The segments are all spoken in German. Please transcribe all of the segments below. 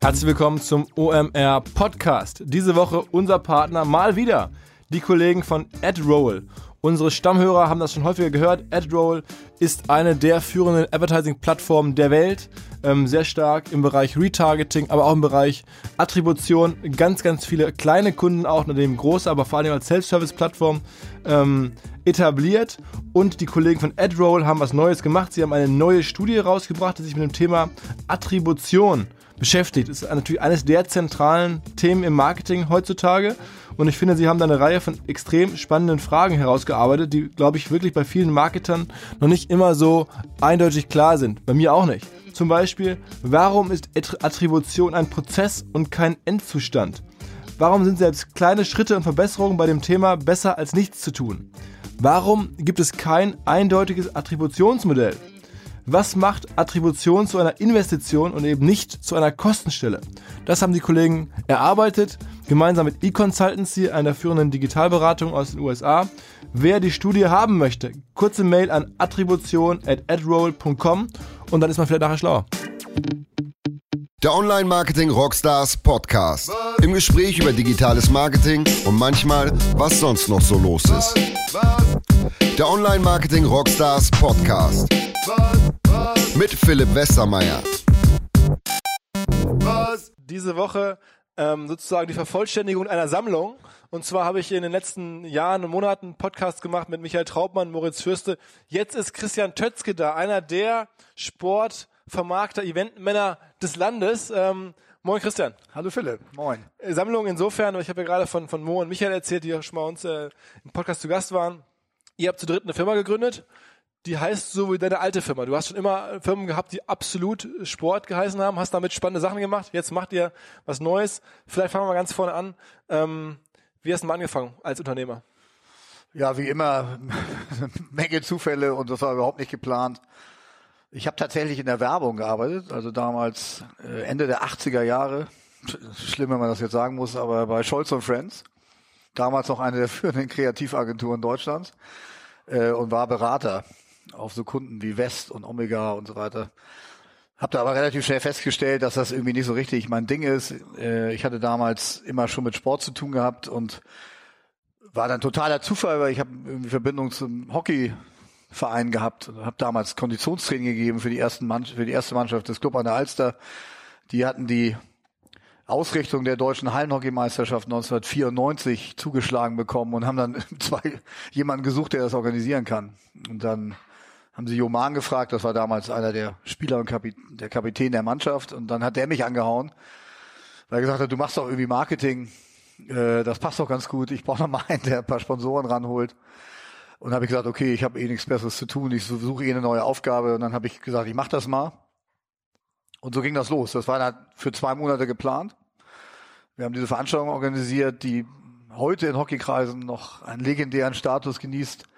Herzlich willkommen zum OMR Podcast. Diese Woche unser Partner mal wieder, die Kollegen von AdRoll. Unsere Stammhörer haben das schon häufiger gehört. AdRoll ist eine der führenden Advertising-Plattformen der Welt. Ähm, sehr stark im Bereich Retargeting, aber auch im Bereich Attribution. Ganz, ganz viele kleine Kunden auch, daneben große, aber vor allem als Self-Service-Plattform ähm, etabliert. Und die Kollegen von AdRoll haben was Neues gemacht. Sie haben eine neue Studie rausgebracht, die sich mit dem Thema Attribution beschäftigt. Ist natürlich eines der zentralen Themen im Marketing heutzutage. Und ich finde, sie haben da eine Reihe von extrem spannenden Fragen herausgearbeitet, die, glaube ich, wirklich bei vielen Marketern noch nicht immer so eindeutig klar sind. Bei mir auch nicht. Zum Beispiel, warum ist Attribution ein Prozess und kein Endzustand? Warum sind selbst kleine Schritte und Verbesserungen bei dem Thema besser als nichts zu tun? Warum gibt es kein eindeutiges Attributionsmodell? Was macht Attribution zu einer Investition und eben nicht zu einer Kostenstelle? Das haben die Kollegen erarbeitet, gemeinsam mit eConsultancy, einer führenden Digitalberatung aus den USA. Wer die Studie haben möchte, kurze Mail an attribution@adroll.com und dann ist man vielleicht nachher schlauer. Der Online Marketing Rockstars Podcast. Im Gespräch über digitales Marketing und manchmal, was sonst noch so los ist. Der Online Marketing Rockstars Podcast. Mit Philipp Westermeier. Diese Woche ähm, sozusagen die Vervollständigung einer Sammlung. Und zwar habe ich in den letzten Jahren und Monaten Podcasts gemacht mit Michael Traubmann, Moritz Fürste. Jetzt ist Christian Tötzke da, einer der Sportvermarkter, Eventmänner des Landes. Ähm, moin Christian. Hallo Philipp, moin. Sammlung insofern, ich habe ja gerade von, von Mo und Michael erzählt, die auch schon mal uns äh, im Podcast zu Gast waren. Ihr habt zu dritt eine Firma gegründet die heißt so wie deine alte Firma. Du hast schon immer Firmen gehabt, die absolut Sport geheißen haben, hast damit spannende Sachen gemacht. Jetzt macht ihr was Neues. Vielleicht fangen wir mal ganz vorne an. Ähm, wie hast du mal angefangen als Unternehmer? Ja, wie immer, Menge Zufälle und das war überhaupt nicht geplant. Ich habe tatsächlich in der Werbung gearbeitet, also damals äh, Ende der 80er Jahre. Schlimm, wenn man das jetzt sagen muss, aber bei Scholz und Friends. Damals noch eine der führenden Kreativagenturen Deutschlands äh, und war Berater auf so Kunden wie West und Omega und so weiter. Hab da aber relativ schnell festgestellt, dass das irgendwie nicht so richtig mein Ding ist. Äh, ich hatte damals immer schon mit Sport zu tun gehabt und war dann totaler Zufall, weil ich habe irgendwie Verbindung zum Hockeyverein gehabt und habe damals Konditionstraining gegeben für die ersten Mannschaft, für die erste Mannschaft des Club an der Alster. Die hatten die Ausrichtung der deutschen Hallenhockeymeisterschaft 1994 zugeschlagen bekommen und haben dann zwei jemanden gesucht, der das organisieren kann. Und dann haben sie Joman gefragt, das war damals einer der Spieler und Kapit der Kapitän der Mannschaft. Und dann hat der mich angehauen, weil er gesagt hat, du machst doch irgendwie Marketing, äh, das passt doch ganz gut. Ich brauche noch mal einen, der ein paar Sponsoren ranholt. Und habe ich gesagt, okay, ich habe eh nichts Besseres zu tun, ich suche eh eine neue Aufgabe. Und dann habe ich gesagt, ich mache das mal. Und so ging das los. Das war dann für zwei Monate geplant. Wir haben diese Veranstaltung organisiert, die heute in Hockeykreisen noch einen legendären Status genießt.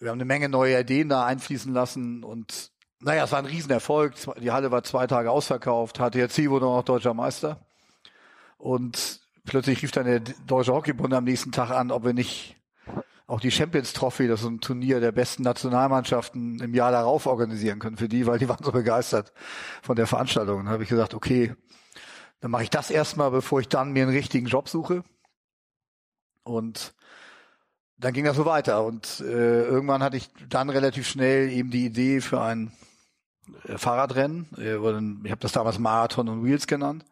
Wir haben eine Menge neue Ideen da einfließen lassen und naja, es war ein Riesenerfolg. Die Halle war zwei Tage ausverkauft. HTRC wurde auch deutscher Meister. Und plötzlich rief dann der Deutsche Hockeybund am nächsten Tag an, ob wir nicht auch die Champions Trophy, das ist ein Turnier der besten Nationalmannschaften im Jahr darauf organisieren können für die, weil die waren so begeistert von der Veranstaltung. Und dann habe ich gesagt, okay, dann mache ich das erstmal, bevor ich dann mir einen richtigen Job suche. Und dann ging das so weiter und äh, irgendwann hatte ich dann relativ schnell eben die Idee für ein äh, Fahrradrennen. Äh, ich habe das damals Marathon und Wheels genannt.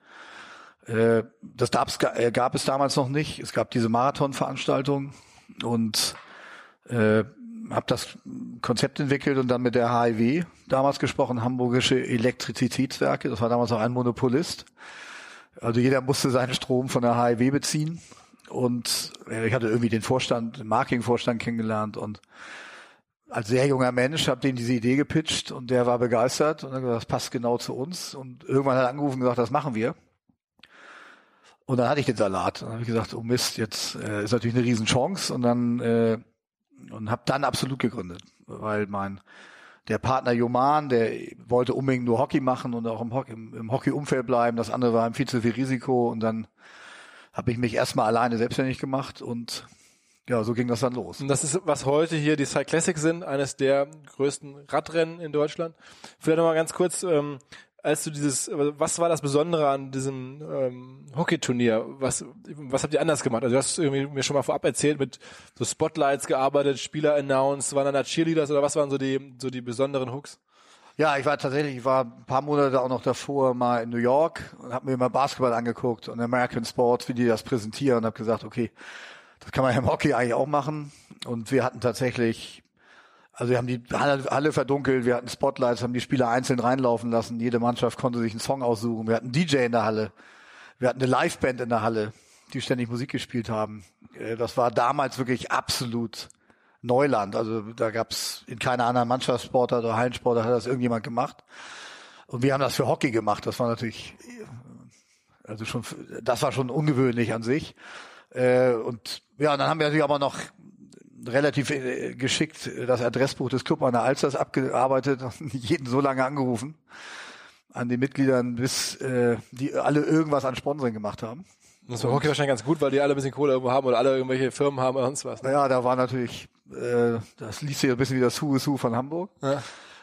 Äh, das gab's, äh, gab es damals noch nicht. Es gab diese Marathon-Veranstaltung und äh, habe das Konzept entwickelt und dann mit der HIW damals gesprochen, Hamburgische Elektrizitätswerke. Das war damals auch ein Monopolist. Also jeder musste seinen Strom von der HIW beziehen und ich hatte irgendwie den Vorstand, den Marketingvorstand kennengelernt und als sehr junger Mensch habe denen diese Idee gepitcht und der war begeistert und hat gesagt, das passt genau zu uns. Und irgendwann hat er angerufen und gesagt, das machen wir. Und dann hatte ich den Salat. Und habe gesagt, oh Mist, jetzt äh, ist natürlich eine Riesenchance. Und dann äh, und habe dann absolut gegründet, weil mein der Partner Joman, der wollte unbedingt nur Hockey machen und auch im, Hockey, im, im Hockey-Umfeld bleiben. Das andere war ihm viel zu viel Risiko und dann habe ich mich erstmal alleine selbstständig gemacht und ja, so ging das dann los. Und das ist, was heute hier die Cyclassics sind, eines der größten Radrennen in Deutschland. Vielleicht nochmal ganz kurz, ähm, als du dieses, was war das Besondere an diesem ähm, Hockeyturnier? Was, was habt ihr anders gemacht? Also du hast irgendwie mir schon mal vorab erzählt, mit so Spotlights gearbeitet, Spieler announced, waren dann da Cheerleaders oder was waren so die, so die besonderen Hooks? Ja, ich war tatsächlich, ich war ein paar Monate auch noch davor mal in New York und habe mir mal Basketball angeguckt und American Sports, wie die das präsentieren und habe gesagt, okay, das kann man ja im Hockey eigentlich auch machen. Und wir hatten tatsächlich also wir haben die Halle verdunkelt, wir hatten Spotlights, haben die Spieler einzeln reinlaufen lassen. Jede Mannschaft konnte sich einen Song aussuchen. Wir hatten DJ in der Halle. Wir hatten eine Liveband in der Halle, die ständig Musik gespielt haben. Äh, das war damals wirklich absolut Neuland. Also da gab's in keiner anderen Mannschaftssportart oder Hallensportart hat das irgendjemand gemacht. Und wir haben das für Hockey gemacht. Das war natürlich, also schon, das war schon ungewöhnlich an sich. Äh, und ja, dann haben wir natürlich aber noch relativ äh, geschickt das Adressbuch des Club an der Alsters abgearbeitet und jeden so lange angerufen an den Mitgliedern, bis äh, die alle irgendwas an Sponsoring gemacht haben. Das war Hockey wahrscheinlich ganz gut, weil die alle ein bisschen Kohle irgendwo haben oder alle irgendwelche Firmen haben oder sonst was. Ne? Ja, da war natürlich, äh, das liest sich ein bisschen wie das Who is Who von Hamburg. Ja.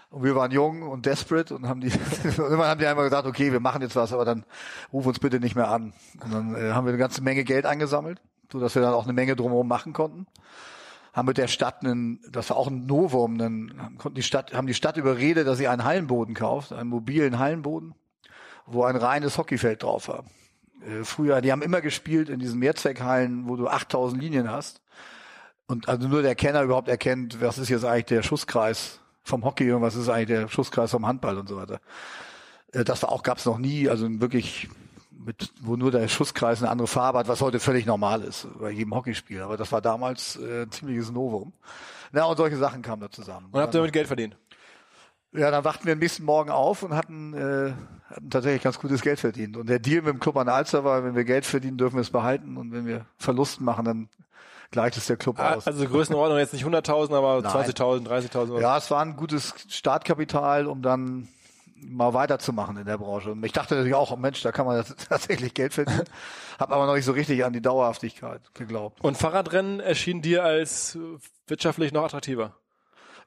Und wir waren jung und desperate und haben die, irgendwann haben die einmal gesagt, okay, wir machen jetzt was, aber dann ruf uns bitte nicht mehr an. Und dann äh, haben wir eine ganze Menge Geld eingesammelt, so dass wir dann auch eine Menge drumherum machen konnten haben mit der Stadt einen, das war auch ein Novum, dann konnten die Stadt, haben die Stadt überredet, dass sie einen Hallenboden kauft, einen mobilen Hallenboden, wo ein reines Hockeyfeld drauf war. Äh, früher, die haben immer gespielt in diesen Mehrzweckhallen, wo du 8000 Linien hast. Und also nur der Kenner überhaupt erkennt, was ist jetzt eigentlich der Schusskreis vom Hockey und was ist eigentlich der Schusskreis vom Handball und so weiter. Äh, das war auch, gab's noch nie, also wirklich mit, wo nur der Schusskreis eine andere Farbe hat, was heute völlig normal ist bei jedem Hockeyspiel. Aber das war damals äh, ein ziemliches Novum. Na, und solche Sachen kamen da zusammen. Und habt ihr damit Geld verdient? Ja, dann wachten wir am nächsten Morgen auf und hatten, äh, hatten tatsächlich ganz gutes Geld verdient. Und der Deal mit dem Club an der Alster war, wenn wir Geld verdienen, dürfen wir es behalten. Und wenn wir Verlusten machen, dann gleicht es der Club ah, aus. Also Größenordnung jetzt nicht 100.000, aber 20.000, 30.000. Ja, es war ein gutes Startkapital, um dann mal weiterzumachen in der Branche. Und ich dachte natürlich auch, oh Mensch, da kann man tatsächlich Geld verdienen. Hab aber noch nicht so richtig an die Dauerhaftigkeit geglaubt. Und Fahrradrennen erschien dir als wirtschaftlich noch attraktiver?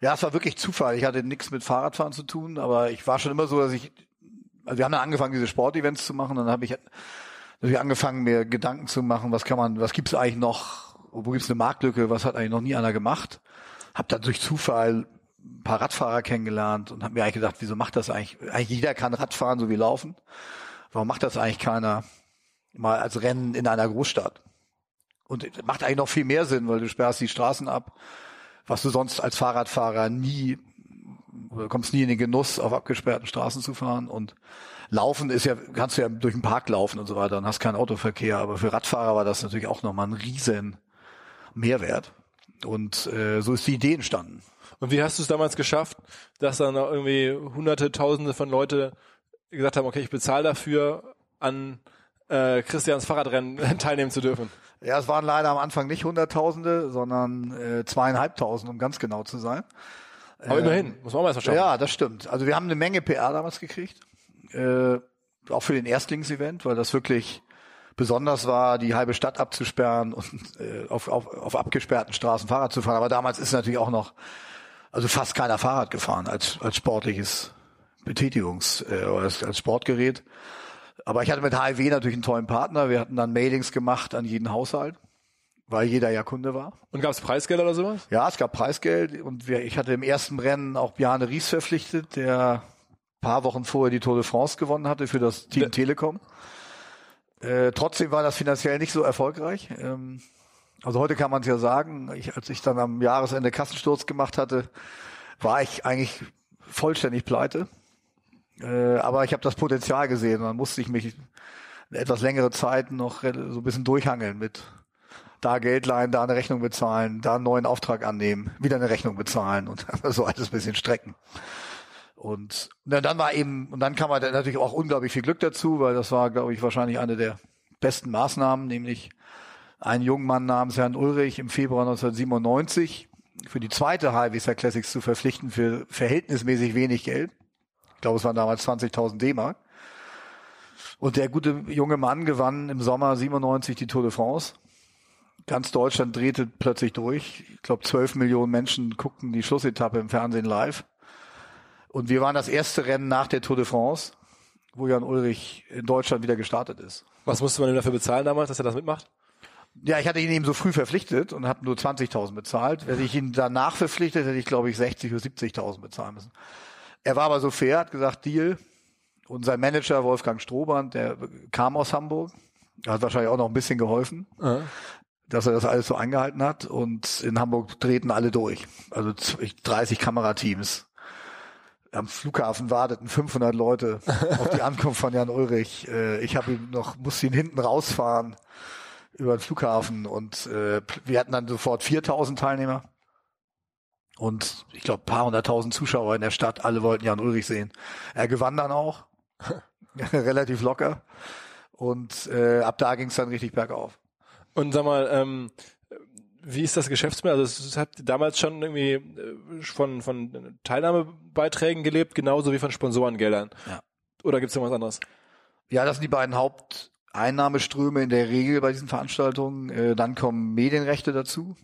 Ja, es war wirklich Zufall. Ich hatte nichts mit Fahrradfahren zu tun, aber ich war schon immer so, dass ich, also wir haben dann angefangen, diese Sportevents zu machen, dann habe ich natürlich angefangen, mir Gedanken zu machen, was kann man, was gibt's eigentlich noch, wo gibt's eine Marktlücke, was hat eigentlich noch nie einer gemacht. Hab dann durch Zufall ein paar Radfahrer kennengelernt und habe mir eigentlich gedacht, wieso macht das eigentlich? Eigentlich jeder kann Radfahren, so wie laufen. Warum macht das eigentlich keiner mal als Rennen in einer Großstadt? Und macht eigentlich noch viel mehr Sinn, weil du sperrst die Straßen ab, was du sonst als Fahrradfahrer nie oder kommst nie in den Genuss, auf abgesperrten Straßen zu fahren. Und Laufen ist ja, kannst du ja durch den Park laufen und so weiter und hast keinen Autoverkehr. Aber für Radfahrer war das natürlich auch nochmal ein riesen Mehrwert. Und äh, so ist die Idee entstanden. Und wie hast du es damals geschafft, dass dann irgendwie hunderte, tausende von Leute gesagt haben, okay, ich bezahle dafür, an äh, Christians Fahrradrennen teilnehmen zu dürfen? Ja, es waren leider am Anfang nicht Hunderttausende, sondern äh, zweieinhalbtausend, um ganz genau zu sein. Aber ähm, immerhin, muss man auch mal erst schauen. Ja, das stimmt. Also wir haben eine Menge PR damals gekriegt, äh, auch für den Erstlingsevent, weil das wirklich besonders war, die halbe Stadt abzusperren und äh, auf, auf, auf abgesperrten Straßen Fahrrad zu fahren. Aber damals ist natürlich auch noch also fast keiner Fahrrad gefahren als, als sportliches Betätigungs- äh, oder als, als Sportgerät. Aber ich hatte mit HIW natürlich einen tollen Partner. Wir hatten dann Mailings gemacht an jeden Haushalt, weil jeder ja Kunde war. Und gab es Preisgeld oder sowas? Ja, es gab Preisgeld und wir, ich hatte im ersten Rennen auch Bjarne Ries verpflichtet, der paar Wochen vorher die Tour de France gewonnen hatte für das Team Telekom. Äh, trotzdem war das finanziell nicht so erfolgreich. Ähm, also heute kann man es ja sagen, ich, als ich dann am Jahresende Kassensturz gemacht hatte, war ich eigentlich vollständig pleite. Äh, aber ich habe das Potenzial gesehen. Dann musste ich mich etwas längere Zeit noch so ein bisschen durchhangeln mit da Geld leihen, da eine Rechnung bezahlen, da einen neuen Auftrag annehmen, wieder eine Rechnung bezahlen und so alles ein bisschen strecken. Und na, dann war eben, und dann kam halt natürlich auch unglaublich viel Glück dazu, weil das war, glaube ich, wahrscheinlich eine der besten Maßnahmen, nämlich einen jungen Mann namens Herrn Ulrich im Februar 1997 für die zweite Highwaysar Classics zu verpflichten für verhältnismäßig wenig Geld. Ich glaube, es waren damals 20.000 D-Mark. Und der gute junge Mann gewann im Sommer 97 die Tour de France. Ganz Deutschland drehte plötzlich durch. Ich glaube, 12 Millionen Menschen guckten die Schlussetappe im Fernsehen live. Und wir waren das erste Rennen nach der Tour de France. wo Jan Ulrich in Deutschland wieder gestartet ist. Was musste man ihm dafür bezahlen damals, dass er das mitmacht? Ja, ich hatte ihn eben so früh verpflichtet und habe nur 20.000 bezahlt. Hätte ich ihn danach verpflichtet, hätte ich, glaube ich, 60 oder 70.000 bezahlen müssen. Er war aber so fair, hat gesagt, Deal. Und sein Manager Wolfgang Strohband, der kam aus Hamburg, hat wahrscheinlich auch noch ein bisschen geholfen, Ja. dass er das alles so eingehalten hat. Und in Hamburg treten alle durch. Also 30 Kamerateams. Am Flughafen warteten 500 Leute auf die Ankunft von Jan Ulrich. Äh, Ich habe ihn noch, musste ihn hinten rausfahren über den Flughafen und äh, wir hatten dann sofort 4000 Teilnehmer und ich glaube paar hunderttausend Zuschauer in der Stadt. Alle wollten Jan Ulrich sehen. Er gewann dann auch relativ locker und äh, ab da ging es dann richtig bergauf. Und sag mal, ähm, wie ist das Geschäftsmodell? Also es habt ihr damals schon irgendwie äh, von, von Teilnahmebeiträgen gelebt, genauso wie von Sponsorengeldern? Ja. Oder gibt es noch was anderes? Ja, das sind die beiden Haupteinnahmeströme in der Regel bei diesen Veranstaltungen. Äh, dann kommen Medienrechte dazu.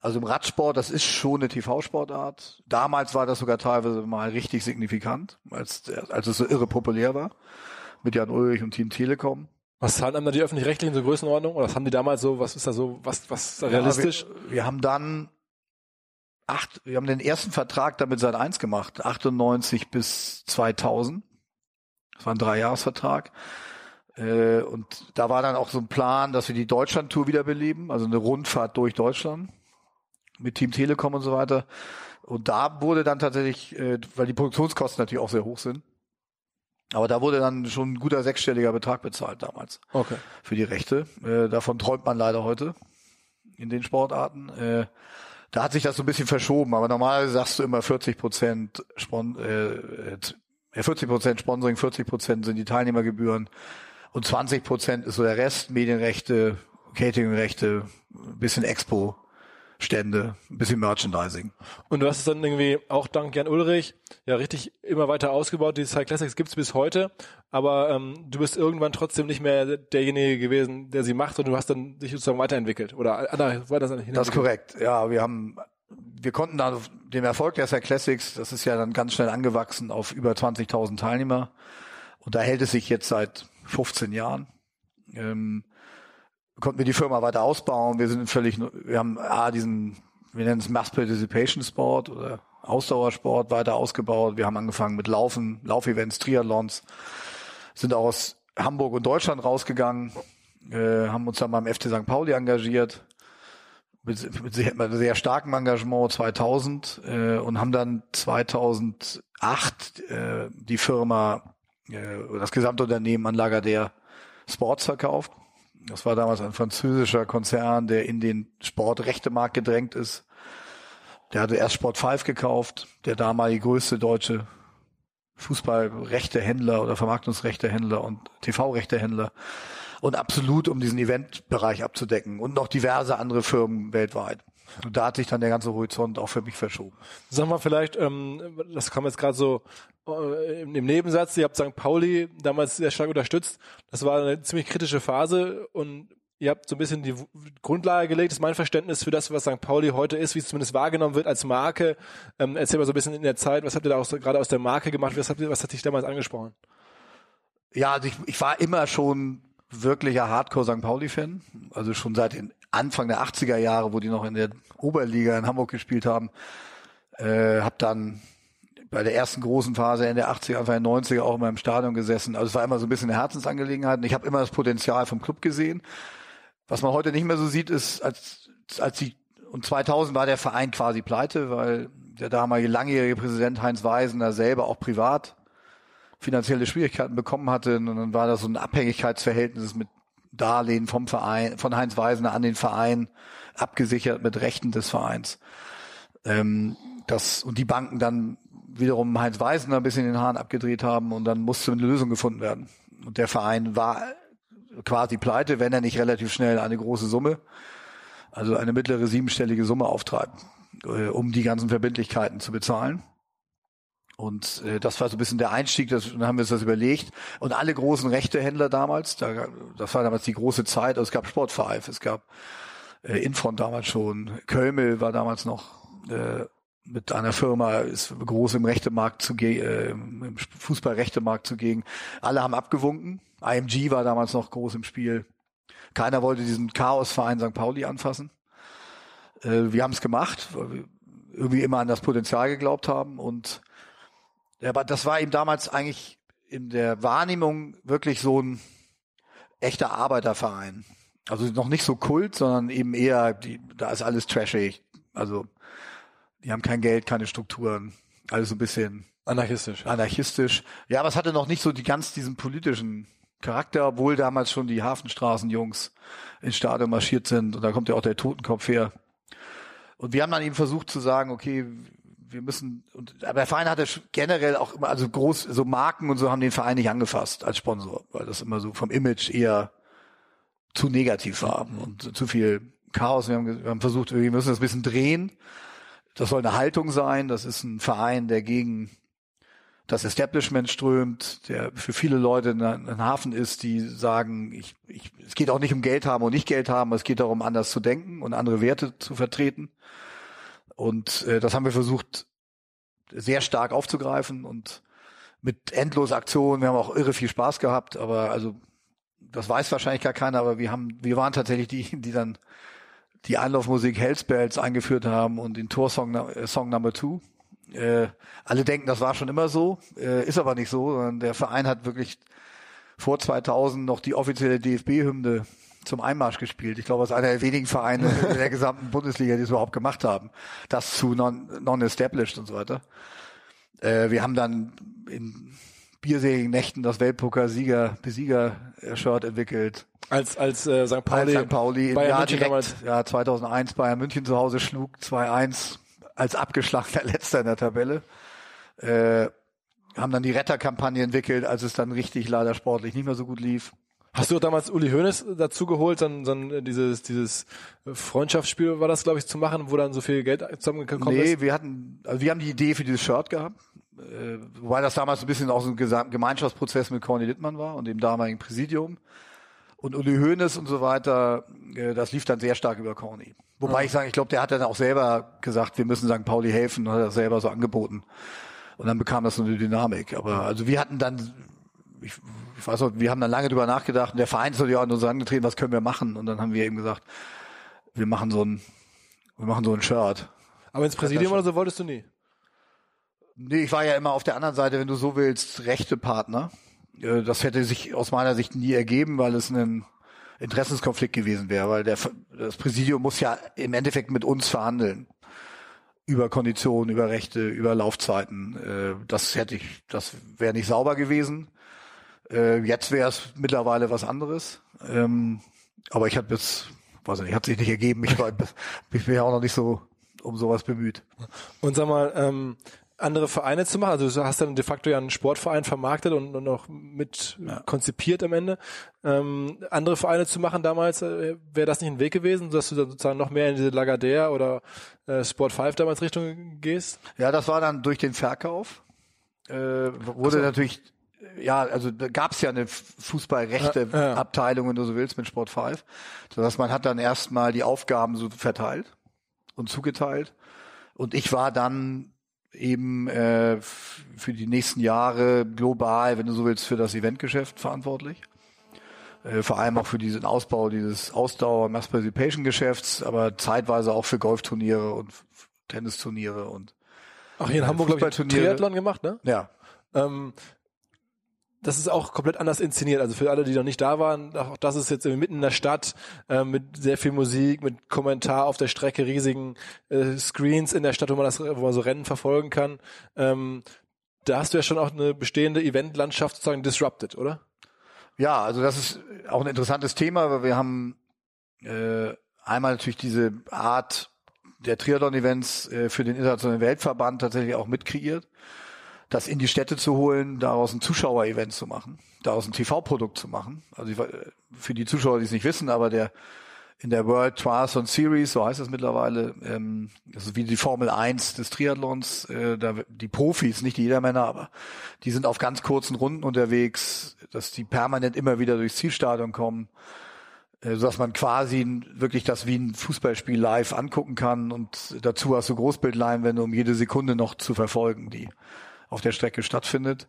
Also im Radsport, das ist schon eine TV-Sportart. Damals war das sogar teilweise mal richtig signifikant, als, als es so irre populär war. Mit Jan Ulrich und Team Telekom. Was zahlen einem da die öffentlich-rechtlichen so Größenordnung? Oder was haben die damals so, was ist da so, was, was ist da realistisch? Ja, wir, wir haben dann acht, wir haben den ersten Vertrag damit seit eins gemacht, 98 bis 2000. Das war ein Dreijahresvertrag. Äh, und da war dann auch so ein Plan, dass wir die Deutschland-Tour wiederbeleben, also eine Rundfahrt durch Deutschland mit Team Telekom und so weiter. Und da wurde dann tatsächlich, äh, weil die Produktionskosten natürlich auch sehr hoch sind, aber da wurde dann schon ein guter sechsstelliger Betrag bezahlt damals Okay. für die Rechte. Äh, davon träumt man leider heute in den Sportarten. Äh, da hat sich das so ein bisschen verschoben, aber normalerweise sagst du immer 40 Prozent Spon äh, äh, 40 Prozent Sponsoring, 40 Prozent sind die Teilnehmergebühren und 20 Prozent ist so der Rest, Medienrechte, Cateringrechte, ein bisschen Expo. Stände, ein bisschen Merchandising. Und du hast es dann irgendwie auch dank Jan Ulrich ja richtig immer weiter ausgebaut. Die Cycle Classics gibt's bis heute, aber ähm, du bist irgendwann trotzdem nicht mehr derjenige gewesen, der sie macht und du hast dann dich sozusagen weiterentwickelt. Oder äh, weiter Das ist korrekt. Ja, wir haben, wir konnten dann dem Erfolg der Sir Classics, das ist ja dann ganz schnell angewachsen auf über 20.000 Teilnehmer. Und da hält es sich jetzt seit 15 Jahren. Ähm, konnten wir die Firma weiter ausbauen. Wir sind völlig, wir haben A, diesen, wir nennen es Mass Participation Sport oder Ausdauersport weiter ausgebaut. Wir haben angefangen mit Laufen, Laufevents, Triathlons, sind auch aus Hamburg und Deutschland rausgegangen, äh, haben uns dann beim FC St. Pauli engagiert mit, mit sehr, mit sehr starkem Engagement 2000 äh, und haben dann 2008 äh, die Firma, äh, das gesamte Unternehmen an Lagardère Sports verkauft. Das war damals ein französischer Konzern, der in den Sportrechtemarkt gedrängt ist. Der hatte erst Sport 5 gekauft, der damalige größte deutsche Fußballrechtehändler oder Vermarktungsrechtehändler und TV-Rechtehändler und absolut um diesen Eventbereich abzudecken und noch diverse andere Firmen weltweit. Und da hat sich dann der ganze Horizont auch für mich verschoben. Sag mal vielleicht, ähm, das kam jetzt gerade so äh, im Nebensatz, ihr habt St. Pauli damals sehr stark unterstützt. Das war eine ziemlich kritische Phase und ihr habt so ein bisschen die Grundlage gelegt, das ist mein Verständnis für das, was St. Pauli heute ist, wie es zumindest wahrgenommen wird als Marke. Ähm, erzähl mal so ein bisschen in der Zeit, was habt ihr da auch so, gerade aus der Marke gemacht, was, habt ihr, was hat dich damals angesprochen? Ja, also ich, ich war immer schon wirklicher Hardcore St. Pauli-Fan. Also schon seit den Anfang der 80er Jahre, wo die noch in der Oberliga in Hamburg gespielt haben. Äh, hab dann bei der ersten großen Phase in der 80er, Anfang der 90er auch immer im Stadion gesessen. Also es war immer so ein bisschen eine Herzensangelegenheit. Und ich habe immer das Potenzial vom Club gesehen. Was man heute nicht mehr so sieht, ist, als, als die, und 2000 war der Verein quasi pleite, weil der damalige langjährige Präsident Heinz Weisener selber auch privat finanzielle Schwierigkeiten bekommen hatte. Und dann war das so ein Abhängigkeitsverhältnis mit Darlehen vom Verein, von Heinz Weisener an den Verein, abgesichert mit Rechten des Vereins. Ähm, das, und die Banken dann wiederum Heinz Weisener ein bisschen den Hahn abgedreht haben und dann musste eine Lösung gefunden werden. Und der Verein war quasi pleite, wenn er nicht relativ schnell eine große Summe, also eine mittlere siebenstellige Summe auftreibt, äh, um die ganzen Verbindlichkeiten zu bezahlen. Und äh, das war so ein bisschen der Einstieg, das, dann haben wir uns das überlegt. Und alle großen Rechtehändler damals, da, das war damals die große Zeit, also es gab Sport 5, es gab äh, Infront damals schon, Kölmel war damals noch, äh, mit einer Firma ist groß im Rechtemarkt zu äh, im Fußballrechtemarkt zugegen. Alle haben abgewunken. IMG war damals noch groß im Spiel. Keiner wollte diesen Chaosverein St. Pauli anfassen. Äh, wir haben es gemacht, weil wir irgendwie immer an das Potenzial geglaubt haben und aber das war ihm damals eigentlich in der Wahrnehmung wirklich so ein echter Arbeiterverein. Also noch nicht so Kult, sondern eben eher, die, da ist alles trashig. Also die haben kein Geld, keine Strukturen, alles so ein bisschen anarchistisch. Anarchistisch. Ja, aber es hatte noch nicht so die ganz diesen politischen Charakter, obwohl damals schon die Hafenstraßenjungs ins Stadion marschiert sind und da kommt ja auch der Totenkopf her. Und wir haben dann eben versucht zu sagen, okay, wir müssen, und, aber der Verein hatte generell auch immer, also groß, so Marken und so haben den Verein nicht angefasst als Sponsor, weil das immer so vom Image eher zu negativ war und zu viel Chaos. Wir haben, wir haben versucht, wir müssen das ein bisschen drehen. Das soll eine Haltung sein. Das ist ein Verein, der gegen das Establishment strömt, der für viele Leute ein Hafen ist, die sagen, ich, ich, es geht auch nicht um Geld haben und nicht Geld haben, es geht darum, anders zu denken und andere Werte zu vertreten. Und äh, das haben wir versucht, sehr stark aufzugreifen und mit endlos Aktionen. Wir haben auch irre viel Spaß gehabt, aber also das weiß wahrscheinlich gar keiner, aber wir haben, wir waren tatsächlich die, die dann die Einlaufmusik Hells Bells eingeführt haben und den Torsong äh, Song Number Two. Äh, alle denken, das war schon immer so, äh, ist aber nicht so, sondern der Verein hat wirklich vor 2000 noch die offizielle DFB-Hymne zum Einmarsch gespielt. Ich glaube, ist einer der wenigen Vereine in der gesamten Bundesliga, die es überhaupt gemacht haben. Das zu non-established non und so weiter. Äh, wir haben dann in bierseligen Nächten das Weltpokal-Sieger, Besieger-Shirt entwickelt. Als, als äh, St. Pauli, als St. Pauli Bayern Jahr direkt, damals. ja, 2001 Bayern München zu Hause schlug 2-1 als abgeschlagener Letzter in der Tabelle. Äh, haben dann die Retterkampagne entwickelt, als es dann richtig leider sportlich nicht mehr so gut lief. Hast du damals Uli Hoeneß dazu geholt, dann, dann dieses, dieses Freundschaftsspiel war das, glaube ich, zu machen, wo dann so viel Geld zusammengekommen nee, ist? Nee, wir hatten, also wir haben die Idee für dieses Shirt gehabt, äh, wobei das damals ein bisschen auch so ein Gemeinschaftsprozess mit Corny Littmann war und dem damaligen Präsidium. Und Uli Hoeneß und so weiter, äh, das lief dann sehr stark über Corny. Wobei ja. ich sage, ich glaube, der hat dann auch selber gesagt, wir müssen St. Pauli helfen und hat das selber so angeboten. Und dann bekam das so eine Dynamik. Aber also wir hatten dann ich, ich weiß auch, wir haben dann lange drüber nachgedacht und der Verein ist natürlich auch an uns angetreten, was können wir machen? Und dann haben wir eben gesagt, wir machen so ein, wir machen so ein Shirt. Aber ins Präsidium oder so wolltest du nie? Nee, ich war ja immer auf der anderen Seite, wenn du so willst, rechte Partner. Äh, das hätte sich aus meiner Sicht nie ergeben, weil es ein Interessenskonflikt gewesen wäre, weil der, das Präsidium muss ja im Endeffekt mit uns verhandeln. Über Konditionen, über Rechte, über Laufzeiten. Äh, das hätte ich, das wäre nicht sauber gewesen. Äh, jetzt wäre es mittlerweile was anderes. Ähm, aber ich habe bis, weiß nicht, hat sich nicht ergeben. Ich war, ich bin ja auch noch nicht so um sowas bemüht. Und sag mal, ähm, andere Vereine zu machen. Also du hast dann de facto ja einen Sportverein vermarktet und, und auch mit ja. konzipiert am Ende. Ähm, andere Vereine zu machen damals, äh, wäre das nicht ein Weg gewesen, dass du dann sozusagen noch mehr in diese Lagardère oder äh, Sport 5 damals Richtung gehst? Ja, das war dann durch den Verkauf. Äh, wurde so. natürlich ja, also da gab es ja eine Fußballrechte ja, ja. Abteilung, wenn du so willst, mit Sport 5. So dass man hat dann erstmal die Aufgaben so verteilt und zugeteilt. Und ich war dann eben äh, für die nächsten Jahre global, wenn du so willst, für das Eventgeschäft verantwortlich. Äh, vor allem auch für diesen Ausbau dieses Ausdauer Mass Participation Geschäfts, aber zeitweise auch für Golfturniere und Tennisturniere und Ach, hier in Hamburg, glaube ich, Triathlon gemacht, ne? Ja. Ähm, das ist auch komplett anders inszeniert. Also für alle, die noch nicht da waren, auch das ist jetzt mitten in der Stadt äh, mit sehr viel Musik, mit Kommentar auf der Strecke, riesigen äh, Screens in der Stadt, wo man das, wo man so Rennen verfolgen kann. Ähm, da hast du ja schon auch eine bestehende Eventlandschaft sozusagen disrupted, oder? Ja, also das ist auch ein interessantes Thema, weil wir haben äh, einmal natürlich diese Art der Triathlon-Events äh, für den internationalen Weltverband tatsächlich auch mitkreiert das in die Städte zu holen, daraus ein Zuschauerevent zu machen, daraus ein TV-Produkt zu machen. Also für die Zuschauer, die es nicht wissen, aber der in der World Triathlon Series, so heißt es mittlerweile, ähm, das ist wie die Formel 1 des Triathlons, äh, da, die Profis, nicht die Jedermänner, aber die sind auf ganz kurzen Runden unterwegs, dass die permanent immer wieder durchs Zielstadion kommen. äh, sodass man quasi wirklich das wie ein Fußballspiel live angucken kann und dazu hast du Großbildleinwände, um jede Sekunde noch zu verfolgen, die auf der Strecke stattfindet.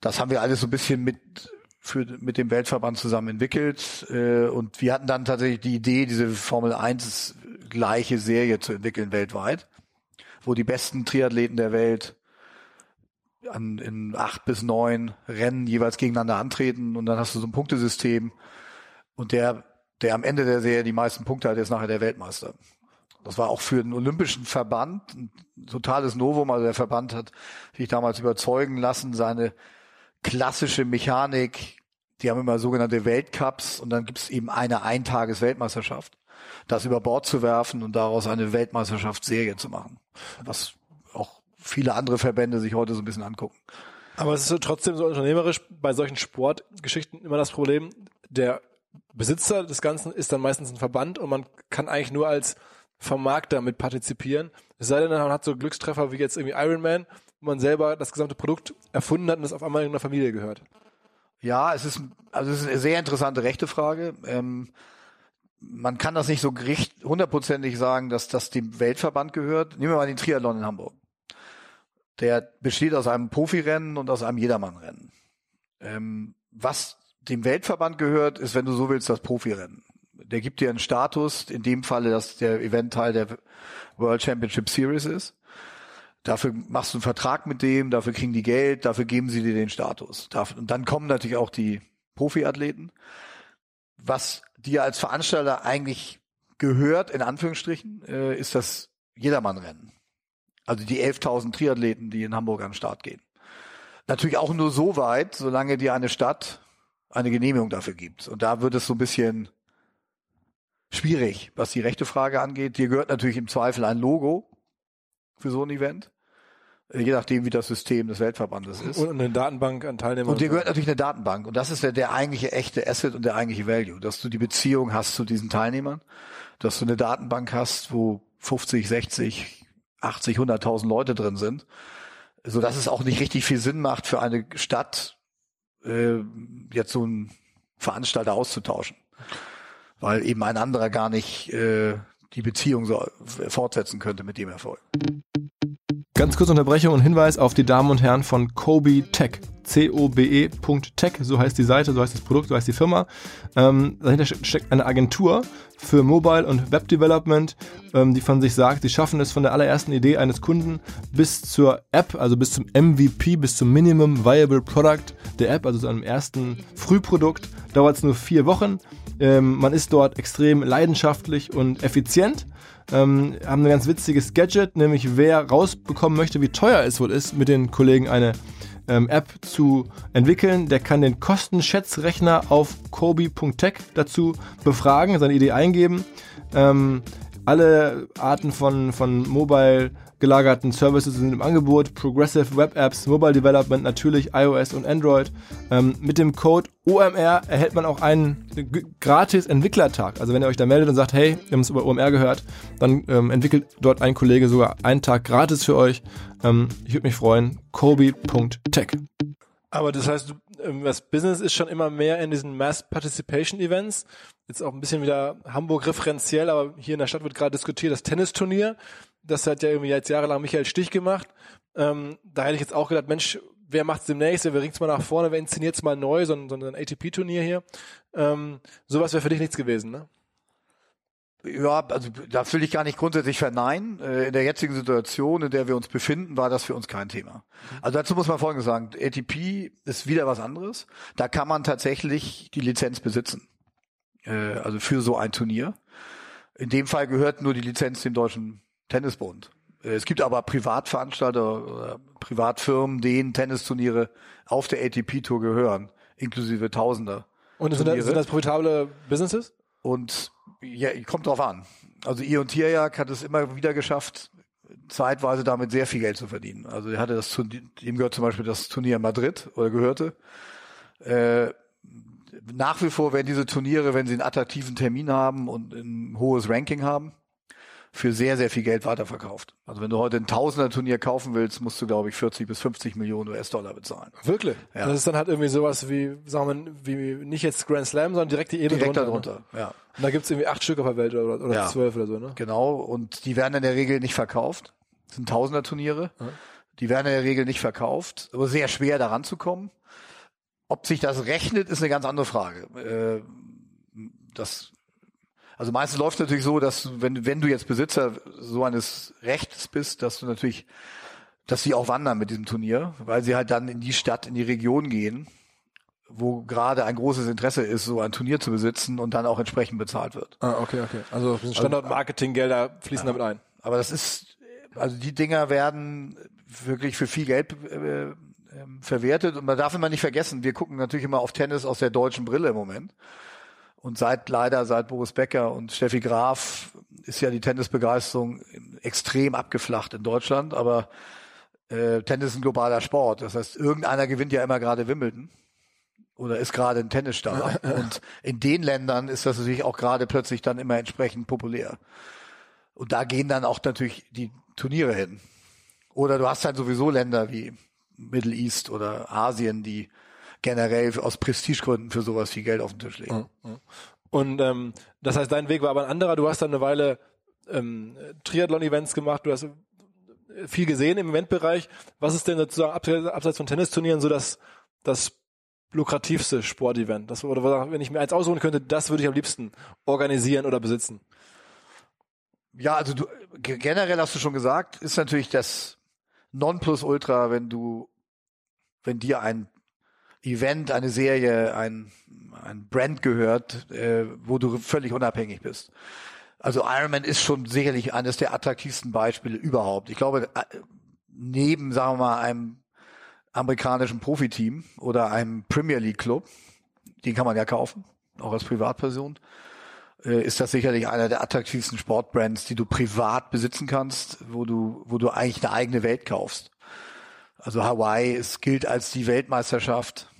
Das haben wir alles so ein bisschen mit für, mit dem Weltverband zusammen entwickelt äh, und wir hatten dann tatsächlich die Idee, diese Formel 1 gleiche Serie zu entwickeln weltweit, wo die besten Triathleten der Welt an, in acht bis neun Rennen jeweils gegeneinander antreten und dann hast du so ein Punktesystem und der, der am Ende der Serie die meisten Punkte hat, ist nachher der Weltmeister. Das war auch für den Olympischen Verband ein totales Novum. Also der Verband hat sich damals überzeugen lassen, seine klassische Mechanik, die haben immer sogenannte Weltcups und dann gibt es eben eine Eintages-Weltmeisterschaft, das über Bord zu werfen und daraus eine Weltmeisterschaftsserie zu machen. Was auch viele andere Verbände sich heute so ein bisschen angucken. Aber es ist trotzdem so unternehmerisch bei solchen Sportgeschichten immer das Problem, der Besitzer des Ganzen ist dann meistens ein Verband und man kann eigentlich nur als Vermarkter mit partizipieren. Es sei denn, man hat so Glückstreffer wie jetzt irgendwie Iron Man, wo man selber das gesamte Produkt erfunden hat und es auf einmal in einer Familie gehört. Ja, es ist, also es ist eine sehr interessante rechte Frage. Ähm, man kann das nicht so hundertprozentig sagen, dass das dem Weltverband gehört. Nehmen wir mal den Triathlon in Hamburg. Der besteht aus einem Profirennen und aus einem Jedermannrennen. Ähm, was dem Weltverband gehört, ist, wenn du so willst, das Profirennen. Der gibt dir einen Status, in dem Falle, dass der Event Teil der World Championship Series ist. Dafür machst du einen Vertrag mit dem, dafür kriegen die Geld, dafür geben sie dir den Status. Und dann kommen natürlich auch die Profiathleten. Was dir als Veranstalter eigentlich gehört, in Anführungsstrichen, äh, ist das Jedermannrennen. Also die 11.000 Triathleten, die in Hamburg an den Start gehen. Natürlich auch nur so weit, solange dir eine Stadt eine Genehmigung dafür gibt. Und da wird es so ein bisschen schwierig, was die rechte Frage angeht. Dir gehört natürlich im Zweifel ein Logo für so ein Event. Je nachdem, wie das System des Weltverbandes ist. Und eine Datenbank an Teilnehmern. Und dir gehört natürlich eine Datenbank. Und das ist der, der eigentliche echte Asset und der eigentliche Value, dass du die Beziehung hast zu diesen Teilnehmern, dass du eine Datenbank hast, wo 50, 60, 80, 100.000 Leute drin sind, so dass es auch nicht richtig viel Sinn macht für eine Stadt, äh, jetzt so einen Veranstalter auszutauschen. Weil eben ein anderer gar nicht äh, die Beziehung so fortsetzen könnte mit dem Erfolg. Ganz kurze Unterbrechung und Hinweis auf die Damen und Herren von Kobe Tech. C-O-B-E.tech, so heißt die Seite, so heißt das Produkt, so heißt die Firma. Ähm, dahinter steckt eine Agentur für Mobile und Web Development, ähm, die von sich sagt, sie schaffen es von der allerersten Idee eines Kunden bis zur App, also bis zum MVP, bis zum Minimum Viable Product der App, also zu einem ersten Frühprodukt, dauert es nur vier Wochen. Ähm, man ist dort extrem leidenschaftlich und effizient. Ähm, haben ein ganz witziges Gadget, nämlich wer rausbekommen möchte, wie teuer es wohl ist, mit den Kollegen eine ähm, App zu entwickeln, der kann den Kostenschätzrechner auf kobi.tech dazu befragen, seine Idee eingeben. Ähm, alle Arten von, von Mobile gelagerten Services sind im Angebot. Progressive Web Apps, Mobile Development, natürlich iOS und Android. Ähm, mit dem Code OMR erhält man auch einen gratis Entwicklertag. Also wenn ihr euch da meldet und sagt, hey, wir haben es über OMR gehört, dann ähm, entwickelt dort ein Kollege sogar einen Tag gratis für euch. Ähm, ich würde mich freuen. Kobi.tech. Aber das heißt, ähm, das Business ist schon immer mehr in diesen Mass Participation Events. Jetzt auch ein bisschen wieder Hamburg referenziell, aber hier in der Stadt wird gerade diskutiert, das Tennisturnier. Das hat ja irgendwie jetzt jahrelang Michael Stich gemacht. Ähm, da hätte ich jetzt auch gedacht, Mensch, wer macht's demnächst? Wer bringt's mal nach vorne? Wer inszeniert mal neu? So ein, so ein ATP-Turnier hier. Ähm, sowas wäre für dich nichts gewesen, ne? Ja, also das will ich gar nicht grundsätzlich verneinen. Äh, in der jetzigen Situation, in der wir uns befinden, war das für uns kein Thema. Also dazu muss man Folgendes sagen. ATP ist wieder was anderes. Da kann man tatsächlich die Lizenz besitzen. Äh, also für so ein Turnier. In dem Fall gehört nur die Lizenz dem Deutschen Tennisbund. Äh, es gibt aber Privatveranstalter oder Privatfirmen, denen Tennisturniere auf der ATP-Tour gehören, inklusive Tausender. Und sind das, sind das profitable Businesses? Und ja, kommt drauf an. Also Ion Tierjak hat es immer wieder geschafft, zeitweise damit sehr viel Geld zu verdienen. Also er hatte das, ihm gehört zum Beispiel das Turnier in Madrid oder gehörte. Äh, nach wie vor werden diese Turniere, wenn sie einen attraktiven Termin haben und ein hohes Ranking haben, für sehr, sehr viel Geld weiterverkauft. Also wenn du heute ein Tausender-Turnier kaufen willst, musst du, glaube ich, 40 bis 50 Millionen US-Dollar bezahlen. Wirklich? Ja. Das ist dann halt irgendwie sowas wie, sagen wir, wie nicht jetzt Grand Slam, sondern direkt die Ebene direkt drunter. Ne? ja. Und da gibt's irgendwie acht Stück auf der Welt oder, oder ja. zwölf oder so, ne? Genau, und die werden in der Regel nicht verkauft. Das sind Tausender-Turniere. Mhm. Die werden in der Regel nicht verkauft, aber sehr schwer daran zu kommen. Ob sich das rechnet, ist eine ganz andere Frage. Äh, das also meistens läuft es natürlich so, dass wenn, wenn du jetzt Besitzer so eines Rechts bist, dass du natürlich, dass sie auch wandern mit diesem Turnier, weil sie halt dann in die Stadt, in die Region gehen, wo gerade ein großes Interesse ist, so ein Turnier zu besitzen und dann auch entsprechend bezahlt wird. Ah, okay, okay. Also Standard-Marketing-Gelder fließen ja. damit ein. Aber das ist, also die Dinger werden wirklich für viel Geld äh, äh, verwertet und man darf immer nicht vergessen, wir gucken natürlich immer auf Tennis aus der deutschen Brille im Moment. Und seit leider, seit Boris Becker und Steffi Graf ist ja die Tennisbegeisterung extrem abgeflacht in Deutschland, aber äh, Tennis ist ein globaler Sport. Das heißt, irgendeiner gewinnt ja immer gerade Wimbledon oder ist gerade ein Tennisstar. und in den Ländern ist das natürlich auch gerade plötzlich dann immer entsprechend populär. Und da gehen dann auch natürlich die Turniere hin. Oder du hast halt sowieso Länder wie Middle East oder Asien, die generell aus Prestigegründen für sowas viel Geld auf den Tisch legen. Und ähm, das heißt, dein Weg war aber ein anderer. Du hast dann eine Weile ähm, Triathlon-Events gemacht, du hast viel gesehen im Eventbereich. Was ist denn sozusagen abseits von Tennisturnieren so das, das lukrativste Sportevent? Das, oder wenn ich mir eins aussuchen könnte, das würde ich am liebsten organisieren oder besitzen. Ja, also du, generell hast du schon gesagt, ist natürlich das Nonplusultra, wenn du, wenn dir ein Event, eine Serie, ein, ein Brand gehört, äh, wo du völlig unabhängig bist. Also Ironman ist schon sicherlich eines der attraktivsten Beispiele überhaupt. Ich glaube, äh, neben, sagen wir mal, einem amerikanischen Profiteam oder einem Premier League Club, den kann man ja kaufen, auch als Privatperson, äh, ist das sicherlich einer der attraktivsten Sportbrands, die du privat besitzen kannst, wo du, wo du eigentlich eine eigene Welt kaufst. Also Hawaii, es gilt als die Weltmeisterschaft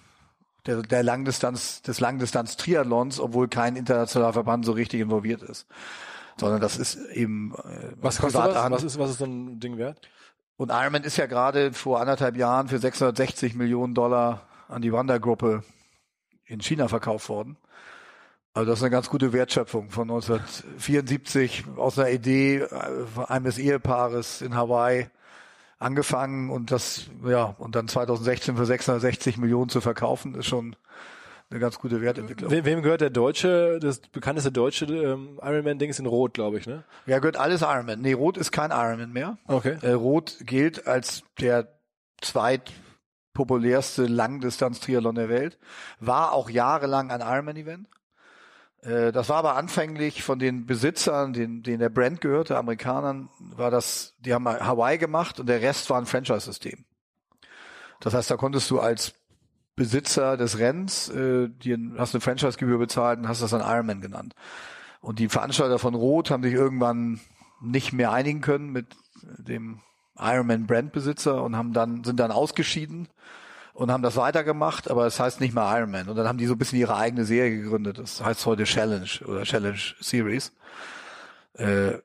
der, der Langdistanz, des Langdistanz-Triathlons, obwohl kein internationaler Verband so richtig involviert ist. Sondern das ist eben äh, Was kostet das? Was ist, was ist so ein Ding wert? Und Ironman ist ja gerade vor anderthalb Jahren für 660 Millionen Dollar an die Wandergruppe in China verkauft worden. Also das ist eine ganz gute Wertschöpfung von 1974 aus einer Idee äh, eines Ehepaares in Hawaii angefangen und das, ja, und dann 2016 für 660 Millionen zu verkaufen, ist schon eine ganz gute Wertentwicklung. We wem gehört der deutsche, das bekannteste deutsche ähm, Ironman-Ding ist in Rot, glaube ich, ne? Ja, gehört alles Ironman. Nee, Rot ist kein Ironman mehr. Okay. Äh, Rot gilt als der zweitpopulärste Langdistanz-Triathlon der Welt. War auch jahrelang ein Ironman-Event. Äh, das war aber anfänglich von den Besitzern, den, denen der Brand gehörte, Amerikanern, war das, die haben Hawaii gemacht und der Rest war ein Franchise-System. Das heißt, da konntest du als Besitzer des Rennens, äh, die hast eine Franchise-Gebühr bezahlt und hast das dann Ironman genannt. Und die Veranstalter von Rot haben sich irgendwann nicht mehr einigen können mit dem Ironman Brand-Besitzer und haben dann, sind dann ausgeschieden und haben das weitergemacht, aber es heißt nicht mehr Ironman. Und dann haben die so ein bisschen ihre eigene Serie gegründet. Das heißt heute Challenge oder Challenge Series. Äh,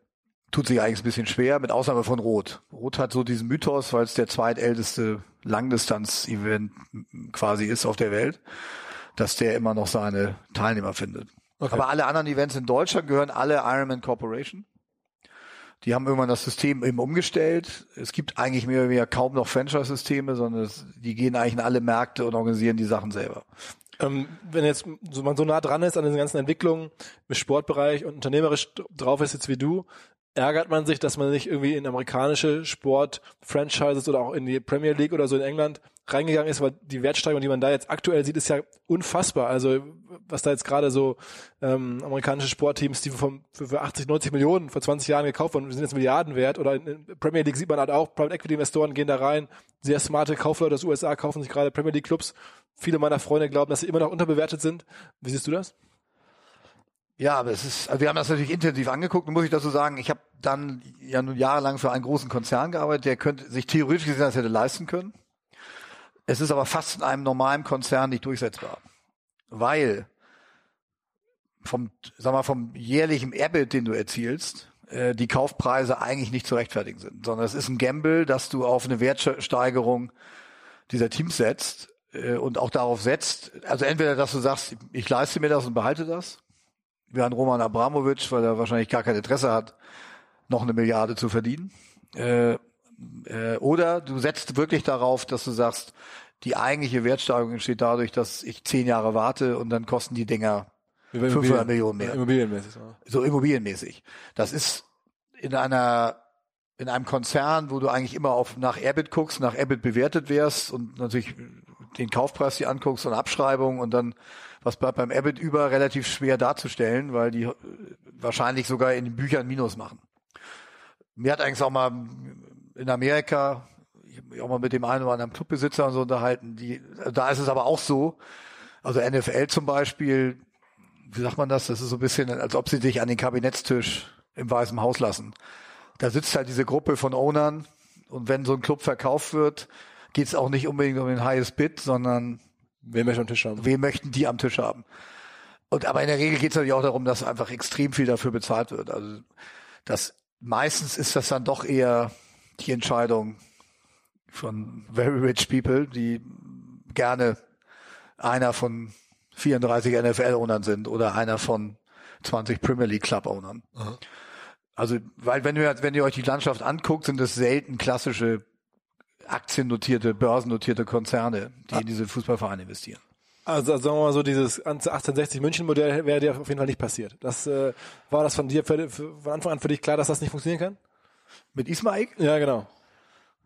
tut sich eigentlich ein bisschen schwer, mit Ausnahme von Rot. Rot hat so diesen Mythos, weil es der zweitälteste Langdistanz-Event quasi ist auf der Welt, dass der immer noch seine Teilnehmer findet. Okay. Aber alle anderen Events in Deutschland gehören alle Ironman Corporation. Die haben irgendwann das System eben umgestellt. Es gibt eigentlich mehr oder weniger kaum noch Franchise-Systeme, sondern es, die gehen eigentlich in alle Märkte und organisieren die Sachen selber. Ähm, wenn jetzt so, man so nah dran ist an den ganzen Entwicklungen im Sportbereich und unternehmerisch drauf ist jetzt wie du, ärgert man sich, dass man nicht irgendwie in amerikanische Sport-Franchises oder auch in die Premier League oder so in England reingegangen ist, weil die Wertsteigerung, die man da jetzt aktuell sieht, ist ja unfassbar. Also was da jetzt gerade so ähm, amerikanische Sportteams, die vom, für, für 80, 90 Millionen vor 20 Jahren gekauft wurden, sind jetzt Milliarden wert. Oder in, in Premier League sieht man halt auch, Private Equity Investoren gehen da rein, sehr smarte Kaufleute aus USA kaufen sich gerade Premier League Clubs. Viele meiner Freunde glauben, dass sie immer noch unterbewertet sind. Wie siehst du das? Ja, aber es ist, also wir haben das natürlich intensiv angeguckt und muss ich dazu sagen, ich habe dann ja nun jahrelang für einen großen Konzern gearbeitet, der könnte sich theoretisch gesehen das hätte leisten können. Es ist aber fast in einem normalen Konzern nicht durchsetzbar. Weil vom, sag mal, vom jährlichen EBIT, den du erzielst, äh, die Kaufpreise eigentlich nicht zu rechtfertigen sind, sondern es ist ein Gamble, dass du auf eine Wertsteigerung dieser Teams setzt äh, und auch darauf setzt, also entweder, dass du sagst, ich leiste mir das und behalte das, wie ein Roman Abramovic, weil er wahrscheinlich gar kein Interesse hat, noch eine Milliarde zu verdienen, äh, äh, oder du setzt wirklich darauf, dass du sagst, die eigentliche Wertsteigerung entsteht dadurch, dass ich zehn Jahre warte und dann kosten die Dinger 500 Millionen mehr. Immobilienmäßig. So immobilienmäßig. Das ist in einer in einem Konzern, wo du eigentlich immer auf nach EBIT guckst, nach EBIT bewertet wärst und natürlich den Kaufpreis dir anguckst und Abschreibung und dann was bleibt beim EBIT über relativ schwer darzustellen, weil die wahrscheinlich sogar in den Büchern Minus machen. Mir hat eigentlich auch mal in Amerika ich habe mich auch mal mit dem einen oder anderen Clubbesitzer und so unterhalten, die, da ist es aber auch so, also NFL zum Beispiel, wie sagt man das? Das ist so ein bisschen, als ob sie sich an den Kabinettstisch im Weißen Haus lassen. Da sitzt halt diese Gruppe von Ownern und wenn so ein Club verkauft wird, geht es auch nicht unbedingt um den Highest Bid, sondern wen möchten am Tisch haben? Wen möchten die am Tisch haben? Und aber in der Regel geht es natürlich auch darum, dass einfach extrem viel dafür bezahlt wird. Also das meistens ist das dann doch eher die Entscheidung von very rich people, die gerne einer von 34 NFL-Ownern sind oder einer von 20 Premier League Club-Ownern. Also, weil wenn ihr, wenn ihr euch die Landschaft anguckt, sind es selten klassische aktiennotierte, börsennotierte Konzerne, die in diese Fußballvereine investieren. Also sagen wir mal so, dieses 1860 München Modell wäre dir auf jeden Fall nicht passiert. Das äh, war das von dir für, von Anfang an für dich klar, dass das nicht funktionieren kann? Mit Ismail? Ja, genau.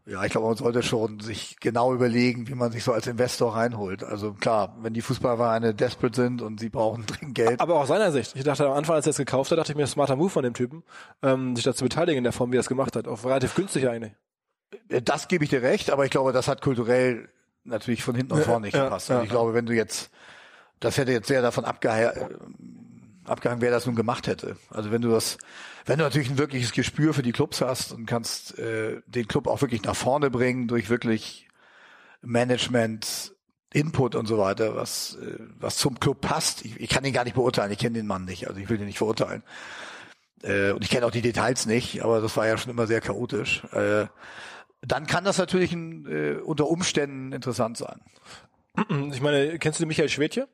Ja, ich glaube, man sollte schon sich genau überlegen, wie man sich so als Investor reinholt. Also klar, wenn die Fußballvereine desperate sind und sie brauchen dringend Geld. Aber auch aus seiner Sicht. Ich dachte am Anfang, als er es gekauft hat, dachte ich mir, smarter Move von dem Typen, ähm, sich dazu beteiligen in der Form, wie er es gemacht hat. Auch relativ günstig eigentlich. Das gebe ich dir recht, aber ich glaube, das hat kulturell natürlich von hinten und vorne nicht gepasst. Ja, also ich glaube, wenn du jetzt, das hätte jetzt sehr davon abgehe abgehangen, wer das nun gemacht hätte. Also wenn du das wenn du natürlich ein wirkliches Gespür für die Clubs hast und kannst äh, den Club auch wirklich nach vorne bringen durch wirklich Management, Input und so weiter, was, äh, was zum Club passt. Ich, ich kann ihn gar nicht beurteilen, ich kenne den Mann nicht, also ich will den nicht verurteilen. Äh, und ich kenne auch die Details nicht, aber das war ja schon immer sehr chaotisch. Äh, dann kann das natürlich ein, äh, unter Umständen interessant sein. Ich meine, kennst du Michael Schwedje?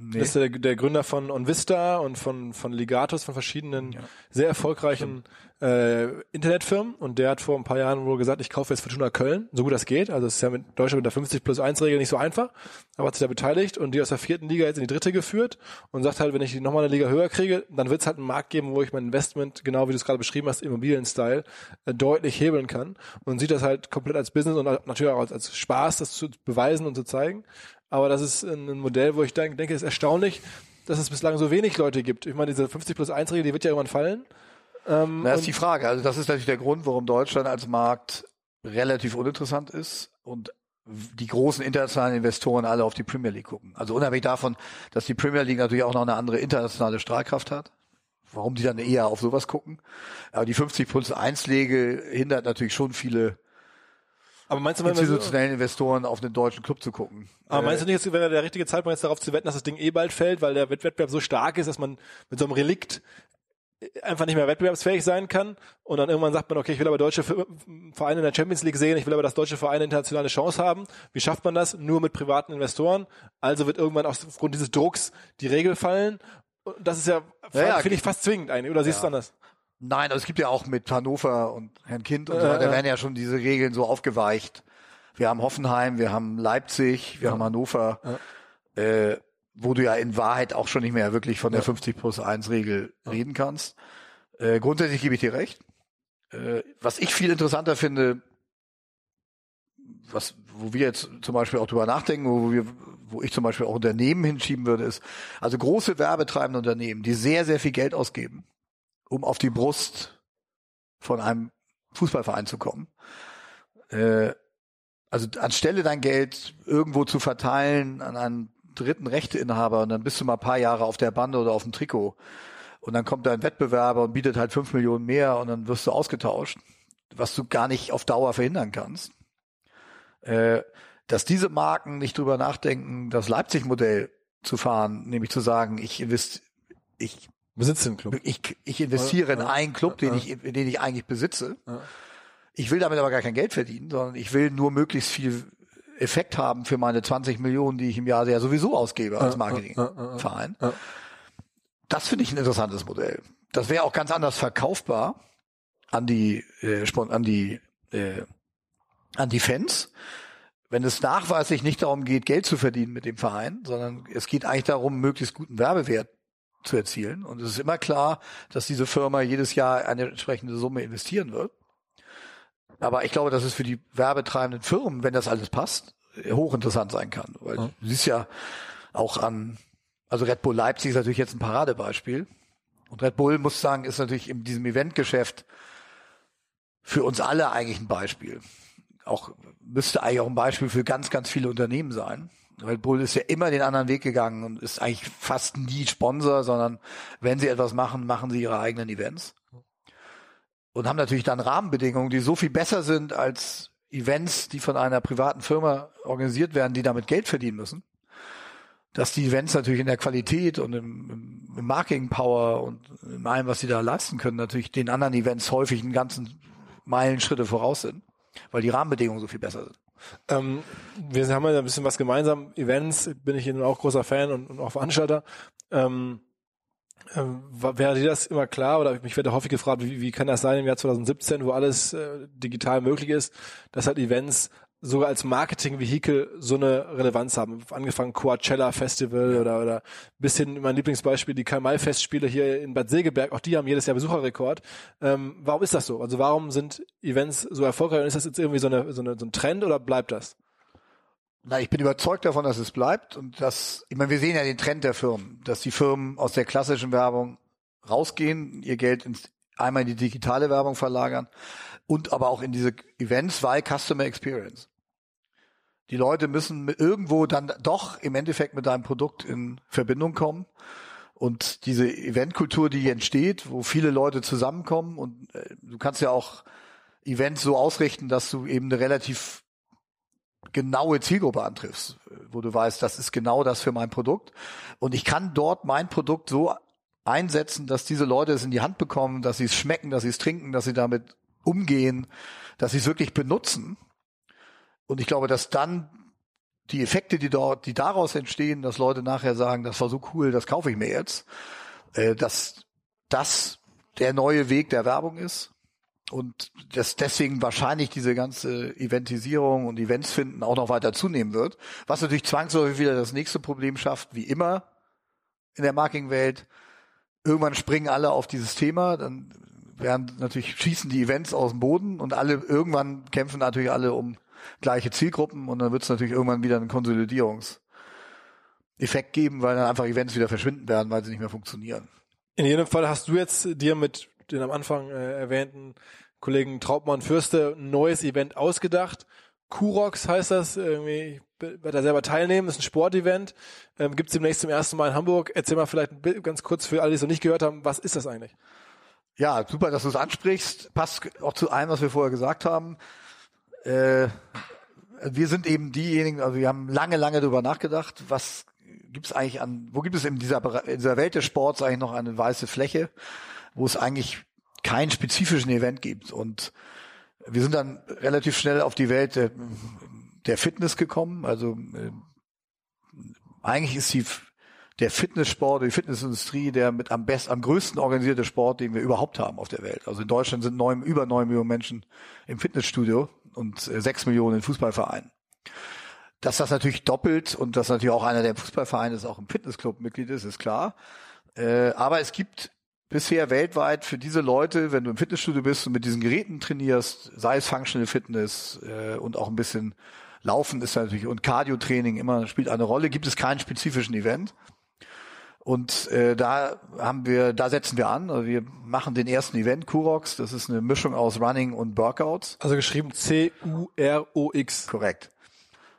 Nee. Das ist der, der Gründer von OnVista und von, von Legatus, von verschiedenen ja. sehr erfolgreichen äh, Internetfirmen. Und der hat vor ein paar Jahren wohl gesagt, ich kaufe jetzt Fortuna Köln, so gut das geht. Also es ist ja mit Deutschland mit der 50 plus 1 Regel nicht so einfach. Aber hat sich da beteiligt und die aus der vierten Liga jetzt in die dritte geführt und sagt halt, wenn ich die nochmal eine Liga höher kriege, dann wird es halt einen Markt geben, wo ich mein Investment, genau wie du es gerade beschrieben hast, Immobilien-Style, äh, deutlich hebeln kann. Und sieht das halt komplett als Business und natürlich auch als, als Spaß, das zu beweisen und zu zeigen. Aber das ist ein Modell, wo ich denke, es ist erstaunlich, dass es bislang so wenig Leute gibt. Ich meine, diese 50 plus 1 Regel, die wird ja irgendwann fallen. Ähm, das ist die Frage. Also das ist natürlich der Grund, warum Deutschland als Markt relativ uninteressant ist und die großen internationalen Investoren alle auf die Premier League gucken. Also unabhängig davon, dass die Premier League natürlich auch noch eine andere internationale Strahlkraft hat. Warum die dann eher auf sowas gucken. Aber die 50 plus 1 Lege hindert natürlich schon viele aber meinst du, wenn institutionellen Investoren auf den deutschen Club zu gucken? Aber meinst du nicht, es wäre der richtige Zeitpunkt jetzt darauf zu wetten, dass das Ding eh bald fällt, weil der Wettbewerb so stark ist, dass man mit so einem Relikt einfach nicht mehr wettbewerbsfähig sein kann und dann irgendwann sagt man, okay, ich will aber deutsche Vereine in der Champions League sehen, ich will aber, dass deutsche Vereine internationale Chance haben. Wie schafft man das? Nur mit privaten Investoren. Also wird irgendwann aufgrund dieses Drucks die Regel fallen. Das ist ja, ja, ja finde ich fast zwingend eigentlich. Oder siehst ja. du anders? Nein, also es gibt ja auch mit Hannover und Herrn Kind und so weiter, werden ja schon diese Regeln so aufgeweicht. Wir haben Hoffenheim, wir haben Leipzig, wir haben Hannover, äh, wo du ja in Wahrheit auch schon nicht mehr wirklich von der 50 plus 1 Regel reden kannst. Äh, grundsätzlich gebe ich dir recht. Äh, was ich viel interessanter finde, was, wo wir jetzt zum Beispiel auch drüber nachdenken, wo wir, wo ich zum Beispiel auch Unternehmen hinschieben würde, ist, also große werbetreibende Unternehmen, die sehr, sehr viel Geld ausgeben, um auf die Brust von einem Fußballverein zu kommen. Äh, also anstelle dein Geld irgendwo zu verteilen an einen dritten Rechteinhaber und dann bist du mal ein paar Jahre auf der Bande oder auf dem Trikot und dann kommt da ein Wettbewerber und bietet halt fünf Millionen mehr und dann wirst du ausgetauscht, was du gar nicht auf Dauer verhindern kannst. Äh, dass diese Marken nicht drüber nachdenken, das Leipzig-Modell zu fahren, nämlich zu sagen, ich invest, ich Besitze einen Club. Ich, ich investiere in einen Club, den ich, den ich eigentlich besitze. Ich will damit aber gar kein Geld verdienen, sondern ich will nur möglichst viel Effekt haben für meine 20 Millionen, die ich im Jahr ja sowieso ausgebe als Marketingverein. Das finde ich ein interessantes Modell. Das wäre auch ganz anders verkaufbar an die äh, an die äh, an die Fans, wenn es nachweislich nicht darum geht, Geld zu verdienen mit dem Verein, sondern es geht eigentlich darum, möglichst guten Werbewert zu erzielen. Und es ist immer klar, dass diese Firma jedes Jahr eine entsprechende Summe investieren wird. Aber ich glaube, dass es für die werbetreibenden Firmen, wenn das alles passt, hochinteressant sein kann. Weil ja. du siehst ja auch an, also Red Bull Leipzig ist natürlich jetzt ein Paradebeispiel. Und Red Bull, muss sagen, ist natürlich in diesem Eventgeschäft für uns alle eigentlich ein Beispiel. Auch müsste eigentlich auch ein Beispiel für ganz, ganz viele Unternehmen sein. Red Bull ist ja immer den anderen Weg gegangen und ist eigentlich fast nie Sponsor, sondern wenn sie etwas machen, machen sie ihre eigenen Events. Und haben natürlich dann Rahmenbedingungen, die so viel besser sind als Events, die von einer privaten Firma organisiert werden, die damit Geld verdienen müssen. Dass die Events natürlich in der Qualität und im, im Marketing Power und in allem, was sie da leisten können, natürlich den anderen Events häufig einen ganzen Meilenschritte voraus sind, weil die Rahmenbedingungen so viel besser sind. Ähm, wir haben ja ein bisschen was gemeinsam. Events bin ich nun auch großer Fan und, und auch Veranstalter. Ähm, ähm, wäre dir das immer klar oder mich werde häufig gefragt, wie, wie kann das sein im Jahr 2017, wo alles äh, digital möglich ist, dass halt Events sogar als Marketingvehikel so eine Relevanz haben. Angefangen Coachella Festival ja. oder, oder bis hin mein Lieblingsbeispiel, die Karl-May-Festspiele hier in Bad Segeberg, auch die haben jedes Jahr Besucherrekord. Ähm, warum ist das so? Also warum sind Events so erfolgreich und ist das jetzt irgendwie so, eine, so, eine, so ein Trend oder bleibt das? Na, ich bin überzeugt davon, dass es bleibt und dass, ich meine, wir sehen ja den Trend der Firmen, dass die Firmen aus der klassischen Werbung rausgehen, ihr Geld ins, einmal in die digitale Werbung verlagern und aber auch in diese Events, weil Customer Experience. Die Leute müssen irgendwo dann doch im Endeffekt mit deinem Produkt in Verbindung kommen. Und diese Eventkultur, die entsteht, wo viele Leute zusammenkommen und äh, du kannst ja auch Events so ausrichten, dass du eben eine relativ genaue Zielgruppe antriffst, wo du weißt, das ist genau das für mein Produkt. Und ich kann dort mein Produkt so einsetzen, dass diese Leute es in die Hand bekommen, dass sie es schmecken, dass sie es trinken, dass sie damit umgehen, dass sie es wirklich benutzen. Und ich glaube, dass dann die Effekte, die dort, die daraus entstehen, dass Leute nachher sagen, das war so cool, das kaufe ich mir jetzt, äh, dass das der neue Weg der Werbung ist und dass deswegen wahrscheinlich diese ganze Eventisierung und Events finden auch noch weiter zunehmen wird, was natürlich zwangsläufig wieder das nächste Problem schafft, wie immer in der Marketingwelt. Irgendwann springen alle auf dieses Thema, dann werden natürlich schießen die Events aus dem Boden und alle irgendwann kämpfen natürlich alle um gleiche Zielgruppen und dann wird es natürlich irgendwann wieder einen Konsolidierungseffekt geben, weil dann einfach Events wieder verschwinden werden, weil sie nicht mehr funktionieren. In jedem Fall hast du jetzt dir mit den am Anfang äh, erwähnten Kollegen Traubmann Fürste ein neues Event ausgedacht. Kurox heißt das, irgendwie, ich werde da selber teilnehmen, ist ein Sportevent, ähm, gibt es demnächst zum ersten Mal in Hamburg. Erzähl mal vielleicht ganz kurz für alle, die es noch nicht gehört haben, was ist das eigentlich? Ja, super, dass du es ansprichst. Passt auch zu allem, was wir vorher gesagt haben. Äh, wir sind eben diejenigen, also wir haben lange, lange darüber nachgedacht, was gibt es eigentlich an, wo gibt es in dieser, in dieser Welt des Sports eigentlich noch eine weiße Fläche, wo es eigentlich keinen spezifischen Event gibt. Und wir sind dann relativ schnell auf die Welt der, der Fitness gekommen. Also äh, eigentlich ist die der Fitnesssport, die Fitnessindustrie, der mit am besten, am größten organisierte Sport, den wir überhaupt haben auf der Welt. Also in Deutschland sind neun, über neun Millionen Menschen im Fitnessstudio und äh, sechs Millionen in Fußballvereinen. Dass das natürlich doppelt und dass natürlich auch einer der Fußballvereine ist, auch im Fitnessclub Mitglied ist, ist klar. Äh, aber es gibt bisher weltweit für diese Leute, wenn du im Fitnessstudio bist und mit diesen Geräten trainierst, sei es Functional Fitness äh, und auch ein bisschen Laufen ist natürlich und Cardio-Training immer spielt eine Rolle, gibt es keinen spezifischen Event. Und äh, da haben wir, da setzen wir an. Also wir machen den ersten Event, Kurox. Das ist eine Mischung aus Running und Workouts. Also geschrieben C-U-R-O-X. Korrekt.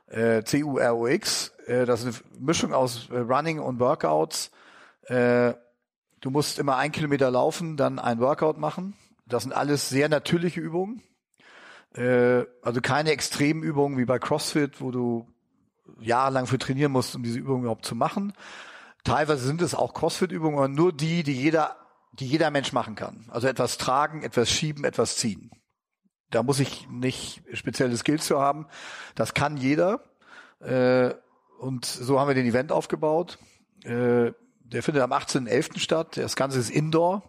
Äh, C-U-R-O-X. Äh, das ist eine Mischung aus äh, Running und Workouts. Äh, du musst immer ein Kilometer laufen, dann ein Workout machen. Das sind alles sehr natürliche Übungen. Äh, also keine extremen Übungen wie bei CrossFit, wo du jahrelang für trainieren musst, um diese Übungen überhaupt zu machen teilweise sind es auch Crossfit-Übungen, aber nur die, die jeder, die jeder Mensch machen kann. Also etwas tragen, etwas schieben, etwas ziehen. Da muss ich nicht spezielle Skills für haben. Das kann jeder. Äh, und so haben wir den Event aufgebaut. Äh, der findet am 18.11. statt. Das Ganze ist Indoor.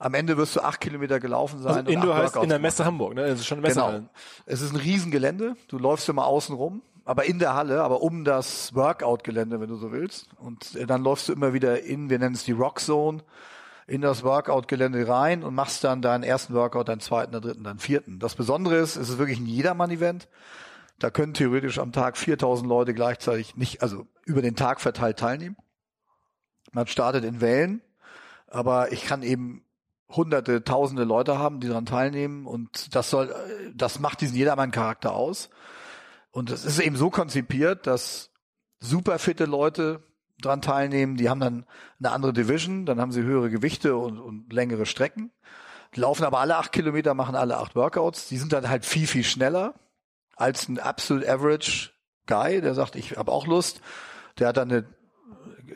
Am Ende wirst du acht Kilometer gelaufen sein. Also Indoor heißt in der Messe Hamburg, ne? Das ist schon Messe. Genau. Es ist ein Riesengelände. Du läufst immer außen rum, aber in der Halle, aber um das Workout-Gelände, wenn du so willst. Und äh, dann läufst du immer wieder in, wir nennen es die Rock Zone, in das Workout-Gelände rein und machst dann deinen ersten Workout, deinen zweiten, deinen dritten, deinen vierten. Das Besondere ist, es ist wirklich ein Jedermann-Event. Da können theoretisch am Tag 4000 Leute gleichzeitig nicht, also über den Tag verteilt teilnehmen. Man startet in Wellen, aber ich kann eben hunderte, tausende Leute haben, die daran teilnehmen und das soll, das macht diesen Jedermann-Charakter aus. Und es ist eben so konzipiert, dass super fitte Leute dran teilnehmen, die haben dann eine andere Division, dann haben sie höhere Gewichte und, und längere Strecken, die laufen aber alle acht Kilometer, machen alle acht Workouts, die sind dann halt viel, viel schneller als ein Absolute Average Guy, der sagt, ich habe auch Lust, der hat dann eine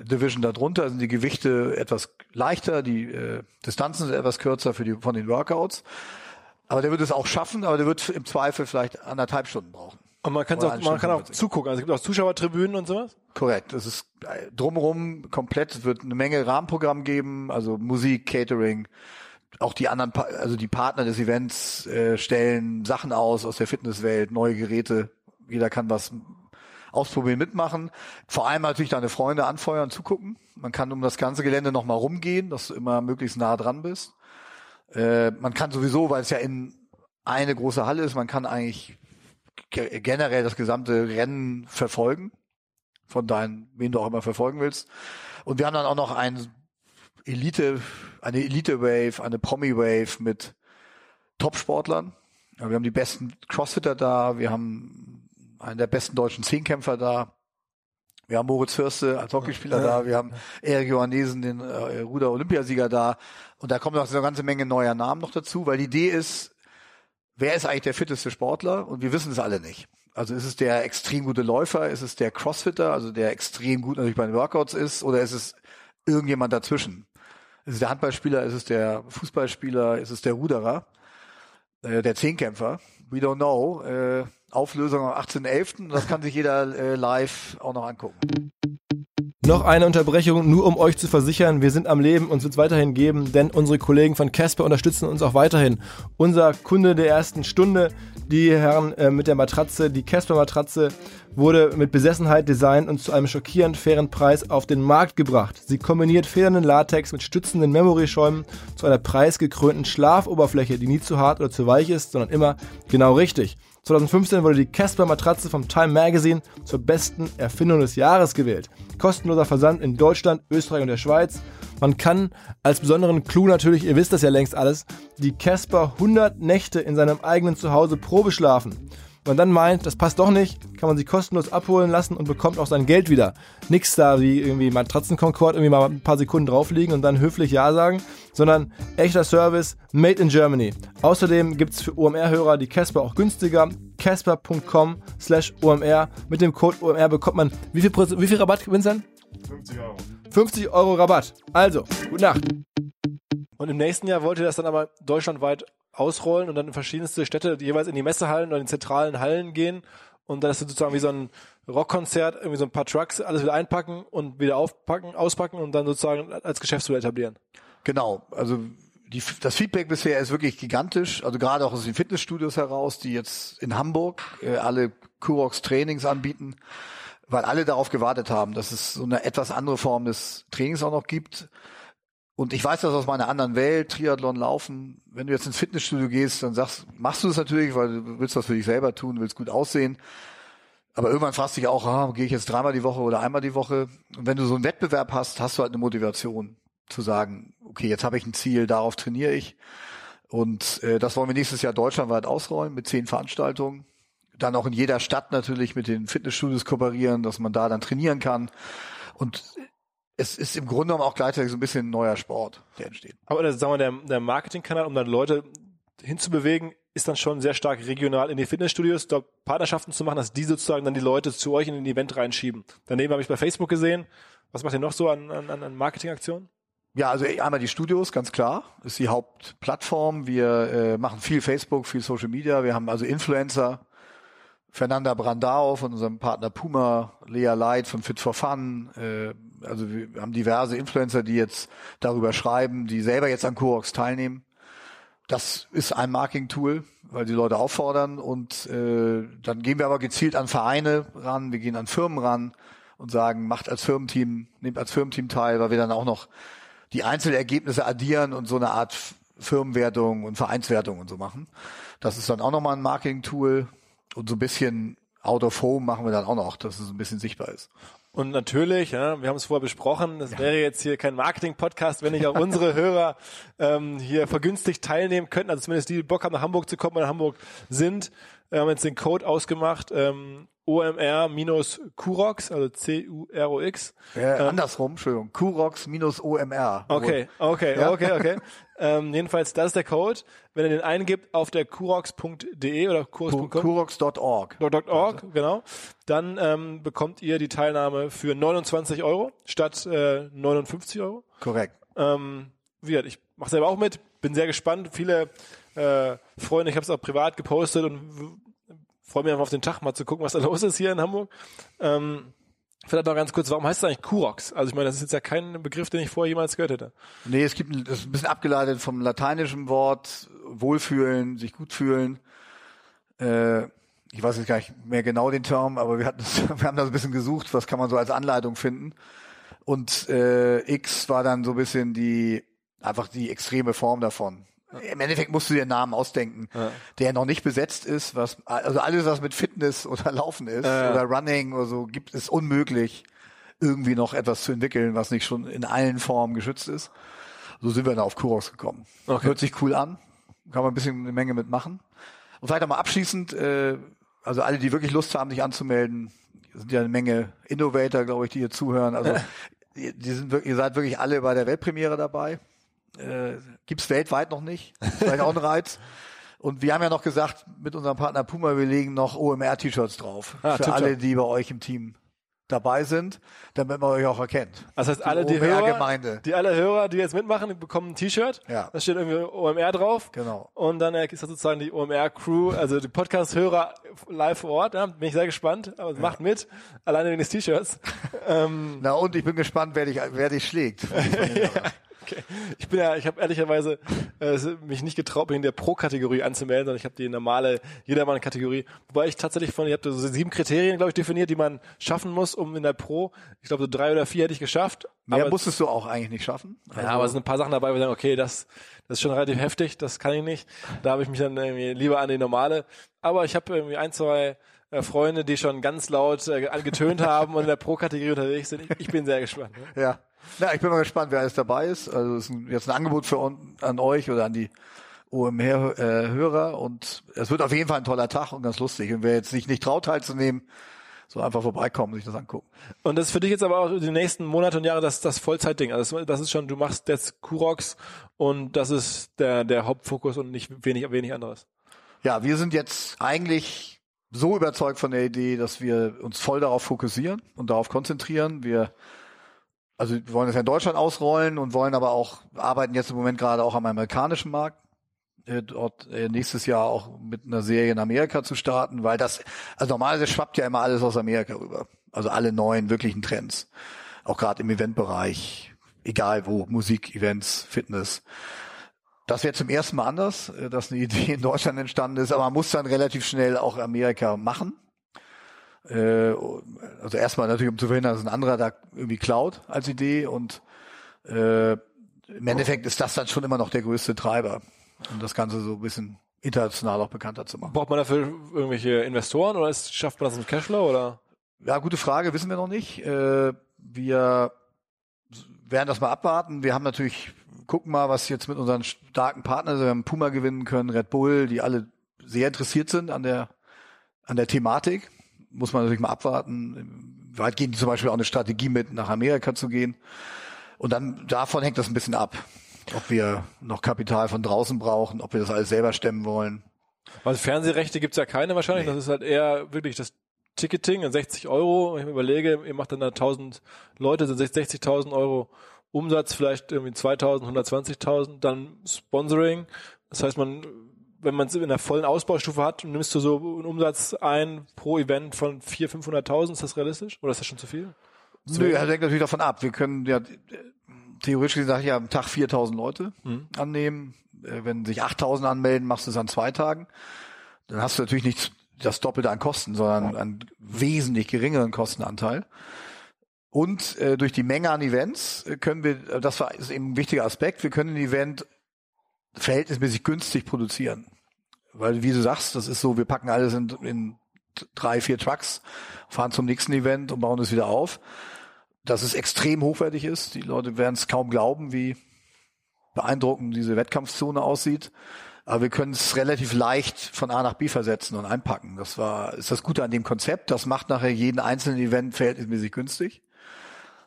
Division darunter sind die Gewichte etwas leichter, die äh, Distanzen sind etwas kürzer für die von den Workouts. Aber der wird es auch schaffen, aber der wird im Zweifel vielleicht anderthalb Stunden brauchen. Und man, kann's auch, man kann auch zugucken. Also es gibt auch Zuschauertribünen und sowas? Korrekt. Es ist äh, drumherum komplett. Es wird eine Menge Rahmenprogramm geben, also Musik, Catering. Auch die anderen, also die Partner des Events äh, stellen Sachen aus aus der Fitnesswelt, neue Geräte. Jeder kann was ausprobieren, mitmachen. Vor allem natürlich deine Freunde anfeuern, zugucken. Man kann um das ganze Gelände nochmal rumgehen, dass du immer möglichst nah dran bist. Äh, man kann sowieso, weil es ja in eine große Halle ist, man kann eigentlich generell das gesamte Rennen verfolgen. Von deinen, wen du auch immer verfolgen willst. Und wir haben dann auch noch ein Elite, eine Elite Wave, eine Promi Wave mit Top-Sportlern. Wir haben die besten Crossfitter da, wir haben einen der besten deutschen Zehnkämpfer da. Wir haben Moritz Fürste als Hockeyspieler ja. da, wir haben Erik Johannesen, den äh, Ruder-Olympiasieger da. Und da kommt noch eine ganze Menge neuer Namen noch dazu, weil die Idee ist, wer ist eigentlich der fitteste Sportler? Und wir wissen es alle nicht. Also ist es der extrem gute Läufer, ist es der Crossfitter, also der extrem gut natürlich bei den Workouts ist, oder ist es irgendjemand dazwischen? Ist es der Handballspieler, ist es der Fußballspieler, ist es der Ruderer, äh, der Zehnkämpfer? We don't know. Äh, Auflösung am 18.11. Das kann sich jeder äh, live auch noch angucken. Noch eine Unterbrechung, nur um euch zu versichern, wir sind am Leben und es wird es weiterhin geben, denn unsere Kollegen von Casper unterstützen uns auch weiterhin. Unser Kunde der ersten Stunde, die Herren äh, mit der Matratze, die Casper-Matratze, wurde mit Besessenheit designt und zu einem schockierend fairen Preis auf den Markt gebracht. Sie kombiniert federnden Latex mit stützenden Memory-Schäumen zu einer preisgekrönten Schlafoberfläche, die nie zu hart oder zu weich ist, sondern immer genau richtig. 2015 wurde die Casper Matratze vom Time Magazine zur besten Erfindung des Jahres gewählt. Kostenloser Versand in Deutschland, Österreich und der Schweiz. Man kann als besonderen Clou natürlich, ihr wisst das ja längst alles, die Casper 100 Nächte in seinem eigenen Zuhause Probe schlafen man dann meint, das passt doch nicht, kann man sie kostenlos abholen lassen und bekommt auch sein Geld wieder. Nix da wie irgendwie Matratzenkonkord irgendwie mal ein paar Sekunden draufliegen und dann höflich Ja sagen, sondern echter Service, made in Germany. Außerdem gibt es für OMR-Hörer die Casper auch günstiger. Casper.com slash OMR. Mit dem Code OMR bekommt man wie viel, wie viel Rabatt, Vincent? 50 Euro. 50 Euro Rabatt. Also, gute Nacht. Und im nächsten Jahr wollt ihr das dann aber deutschlandweit ausrollen und dann in verschiedenste Städte jeweils in die Messehallen oder in die zentralen Hallen gehen und dann ist sozusagen wie so ein Rockkonzert, irgendwie so ein paar Trucks, alles wieder einpacken und wieder aufpacken, auspacken und dann sozusagen als Geschäftsmodell etablieren. Genau, also die, das Feedback bisher ist wirklich gigantisch, also gerade auch aus den Fitnessstudios heraus, die jetzt in Hamburg äh, alle Kurox Trainings anbieten, weil alle darauf gewartet haben, dass es so eine etwas andere Form des Trainings auch noch gibt. Und ich weiß das aus meiner anderen Welt, Triathlon, Laufen. Wenn du jetzt ins Fitnessstudio gehst, dann sagst, machst du das natürlich, weil du willst das für dich selber tun, willst gut aussehen. Aber irgendwann fragst du dich auch, ah, gehe ich jetzt dreimal die Woche oder einmal die Woche? Und wenn du so einen Wettbewerb hast, hast du halt eine Motivation zu sagen, okay, jetzt habe ich ein Ziel, darauf trainiere ich. Und äh, das wollen wir nächstes Jahr deutschlandweit ausrollen mit zehn Veranstaltungen. Dann auch in jeder Stadt natürlich mit den Fitnessstudios kooperieren, dass man da dann trainieren kann. Und es ist im Grunde genommen auch gleichzeitig so ein bisschen ein neuer Sport, der entsteht. Aber das, sagen wir, der, der Marketingkanal, um dann Leute hinzubewegen, ist dann schon sehr stark regional in die Fitnessstudios, dort Partnerschaften zu machen, dass die sozusagen dann die Leute zu euch in den Event reinschieben. Daneben habe ich bei Facebook gesehen. Was macht ihr noch so an, an, an Marketingaktionen? Ja, also einmal die Studios, ganz klar, ist die Hauptplattform. Wir äh, machen viel Facebook, viel Social Media. Wir haben also Influencer, Fernanda Brandau von unserem Partner Puma, Lea Light von Fit for Fun. Äh, also wir haben diverse Influencer, die jetzt darüber schreiben, die selber jetzt an Coorox teilnehmen. Das ist ein Marketing-Tool, weil die Leute auffordern und äh, dann gehen wir aber gezielt an Vereine ran, wir gehen an Firmen ran und sagen, macht als Firmenteam, nehmt als Firmenteam teil, weil wir dann auch noch die Einzelergebnisse addieren und so eine Art Firmenwertung und Vereinswertung und so machen. Das ist dann auch nochmal ein Marketing-Tool und so ein bisschen Out of Home machen wir dann auch noch, dass es ein bisschen sichtbar ist. Und natürlich, ja, wir haben es vorher besprochen, das ja. wäre jetzt hier kein Marketing-Podcast, wenn nicht auch unsere Hörer ähm, hier vergünstigt teilnehmen könnten, also zumindest die, die Bock haben, nach Hamburg zu kommen und in Hamburg sind. Wir haben jetzt den Code ausgemacht, ähm, OMR-Kurox, also C-U-R-O-X. Ähm, andersrum, Entschuldigung. Kurox minus OMR. Okay, okay, ja. okay, okay. ähm, jedenfalls, das ist der Code. Wenn ihr den eingibt auf der kurox.de oder kurox.com. Kurox.org. .org, genau. Dann ähm, bekommt ihr die Teilnahme für 29 Euro statt äh, 59 Euro. Korrekt. Ähm, wie gesagt, ich mache selber auch mit, bin sehr gespannt. Viele äh, Freunde, ich habe es auch privat gepostet und freue mich einfach auf den Tag mal zu gucken, was da los ist hier in Hamburg. Ähm, Vielleicht noch ganz kurz, warum heißt es eigentlich Kurox? Also ich meine, das ist jetzt ja kein Begriff, den ich vorher jemals gehört hätte. Nee, es gibt das ist ein bisschen abgeleitet vom lateinischen Wort wohlfühlen, sich gut fühlen. Äh, ich weiß jetzt gar nicht mehr genau den Term, aber wir hatten das, wir haben da so ein bisschen gesucht, was kann man so als Anleitung finden. Und äh, X war dann so ein bisschen die einfach die extreme Form davon. Im Endeffekt musst du dir einen Namen ausdenken, ja. der noch nicht besetzt ist, was, also alles, was mit Fitness oder Laufen ist ja. oder Running oder so, gibt es unmöglich, irgendwie noch etwas zu entwickeln, was nicht schon in allen Formen geschützt ist. So sind wir dann auf Kurox gekommen. Okay. Hört sich cool an, kann man ein bisschen eine Menge mitmachen. Und vielleicht mal abschließend, äh, also alle, die wirklich Lust haben, sich anzumelden, sind ja eine Menge Innovator, glaube ich, die hier zuhören. Also die, die sind wirklich, ihr seid wirklich alle bei der Weltpremiere dabei äh, gibt's weltweit noch nicht. Vielleicht auch ein Reiz. Und wir haben ja noch gesagt, mit unserem Partner Puma, wir legen noch OMR-T-Shirts drauf. Ah, für alle, die bei euch im Team dabei sind, damit man euch auch erkennt. Das heißt, alle die, die Hörer, die alle Hörer, die jetzt mitmachen, bekommen ein T-Shirt. Ja. Da steht irgendwie OMR drauf. Genau. Und dann ist das sozusagen die OMR-Crew, also die Podcast-Hörer live vor Ort. Ja, bin ich sehr gespannt. Aber ja. macht mit, alleine wegen des T-Shirts. ähm, Na und ich bin gespannt, wer dich, wer dich schlägt. ja. Okay. Ich bin ja, ich habe ehrlicherweise äh, mich nicht getraut, mich in der Pro-Kategorie anzumelden, sondern ich habe die normale Jedermann-Kategorie. Wobei ich tatsächlich von, ihr habt so sieben Kriterien, glaube ich, definiert, die man schaffen muss, um in der Pro, ich glaube so drei oder vier hätte ich geschafft. Mehr musstest du auch eigentlich nicht schaffen. Also ja, aber es sind ein paar Sachen dabei, wo ich sage, okay, das, das ist schon relativ heftig, das kann ich nicht. Da habe ich mich dann irgendwie lieber an die normale. Aber ich habe irgendwie ein, zwei äh, Freunde, die schon ganz laut äh, getönt haben und in der Pro-Kategorie unterwegs sind. Ich, ich bin sehr gespannt. Ne? Ja. Na, ich bin mal gespannt, wer alles dabei ist. Also es ist ein, jetzt ein Angebot für an euch oder an die OMR-Hörer und es wird auf jeden Fall ein toller Tag und ganz lustig. Und wer jetzt sich nicht traut teilzunehmen, so einfach vorbeikommen und sich das angucken. Und das ist für dich jetzt aber auch die nächsten Monate und Jahre das, das Vollzeitding. Also das ist schon, du machst jetzt Kurox und das ist der, der Hauptfokus und nicht wenig, wenig anderes. Ja, wir sind jetzt eigentlich so überzeugt von der Idee, dass wir uns voll darauf fokussieren und darauf konzentrieren. Wir also wir wollen das ja in Deutschland ausrollen und wollen aber auch, arbeiten jetzt im Moment gerade auch am amerikanischen Markt, äh, dort äh, nächstes Jahr auch mit einer Serie in Amerika zu starten, weil das, also normalerweise schwappt ja immer alles aus Amerika rüber. Also alle neuen wirklichen Trends. Auch gerade im Eventbereich, egal wo, Musik, Events, Fitness. Das wäre zum ersten Mal anders, äh, dass eine Idee in Deutschland entstanden ist, aber man muss dann relativ schnell auch Amerika machen. Äh, also erstmal natürlich, um zu verhindern, dass ein anderer da irgendwie klaut als Idee und äh, im Endeffekt ist das dann schon immer noch der größte Treiber, um das Ganze so ein bisschen international auch bekannter zu machen. Braucht man dafür irgendwelche Investoren oder ist, schafft man das mit Cashflow oder? Ja, gute Frage, wissen wir noch nicht. Äh, wir werden das mal abwarten. Wir haben natürlich, gucken mal, was jetzt mit unseren starken Partnern, wir haben Puma gewinnen können, Red Bull, die alle sehr interessiert sind an der, an der Thematik muss man natürlich mal abwarten. Weitgehend zum Beispiel auch eine Strategie mit, nach Amerika zu gehen. Und dann davon hängt das ein bisschen ab. Ob wir noch Kapital von draußen brauchen, ob wir das alles selber stemmen wollen. Weil Fernsehrechte gibt's ja keine wahrscheinlich. Nee. Das ist halt eher wirklich das Ticketing, 60 Euro. Ich überlege, ihr macht dann da 1000 Leute, sind 60.000 Euro Umsatz, vielleicht irgendwie 2000, 120.000, dann Sponsoring. Das heißt, man, wenn man es in der vollen Ausbaustufe hat, nimmst du so einen Umsatz ein pro Event von 400.000, 500.000. Ist das realistisch? Oder ist das schon zu viel? Nö, er hängt natürlich davon ab. Wir können ja theoretisch gesagt ja am Tag 4000 Leute mhm. annehmen. Äh, wenn sich 8000 anmelden, machst du es an zwei Tagen. Dann hast du natürlich nicht das Doppelte an Kosten, sondern einen wesentlich geringeren Kostenanteil. Und äh, durch die Menge an Events können wir, das war ist eben ein wichtiger Aspekt, wir können ein Event verhältnismäßig günstig produzieren. Weil, wie du sagst, das ist so, wir packen alles in, in drei, vier Trucks, fahren zum nächsten Event und bauen es wieder auf dass es extrem hochwertig ist. Die Leute werden es kaum glauben, wie beeindruckend diese Wettkampfzone aussieht. Aber wir können es relativ leicht von A nach B versetzen und einpacken. Das war, ist das Gute an dem Konzept. Das macht nachher jeden einzelnen Event verhältnismäßig günstig,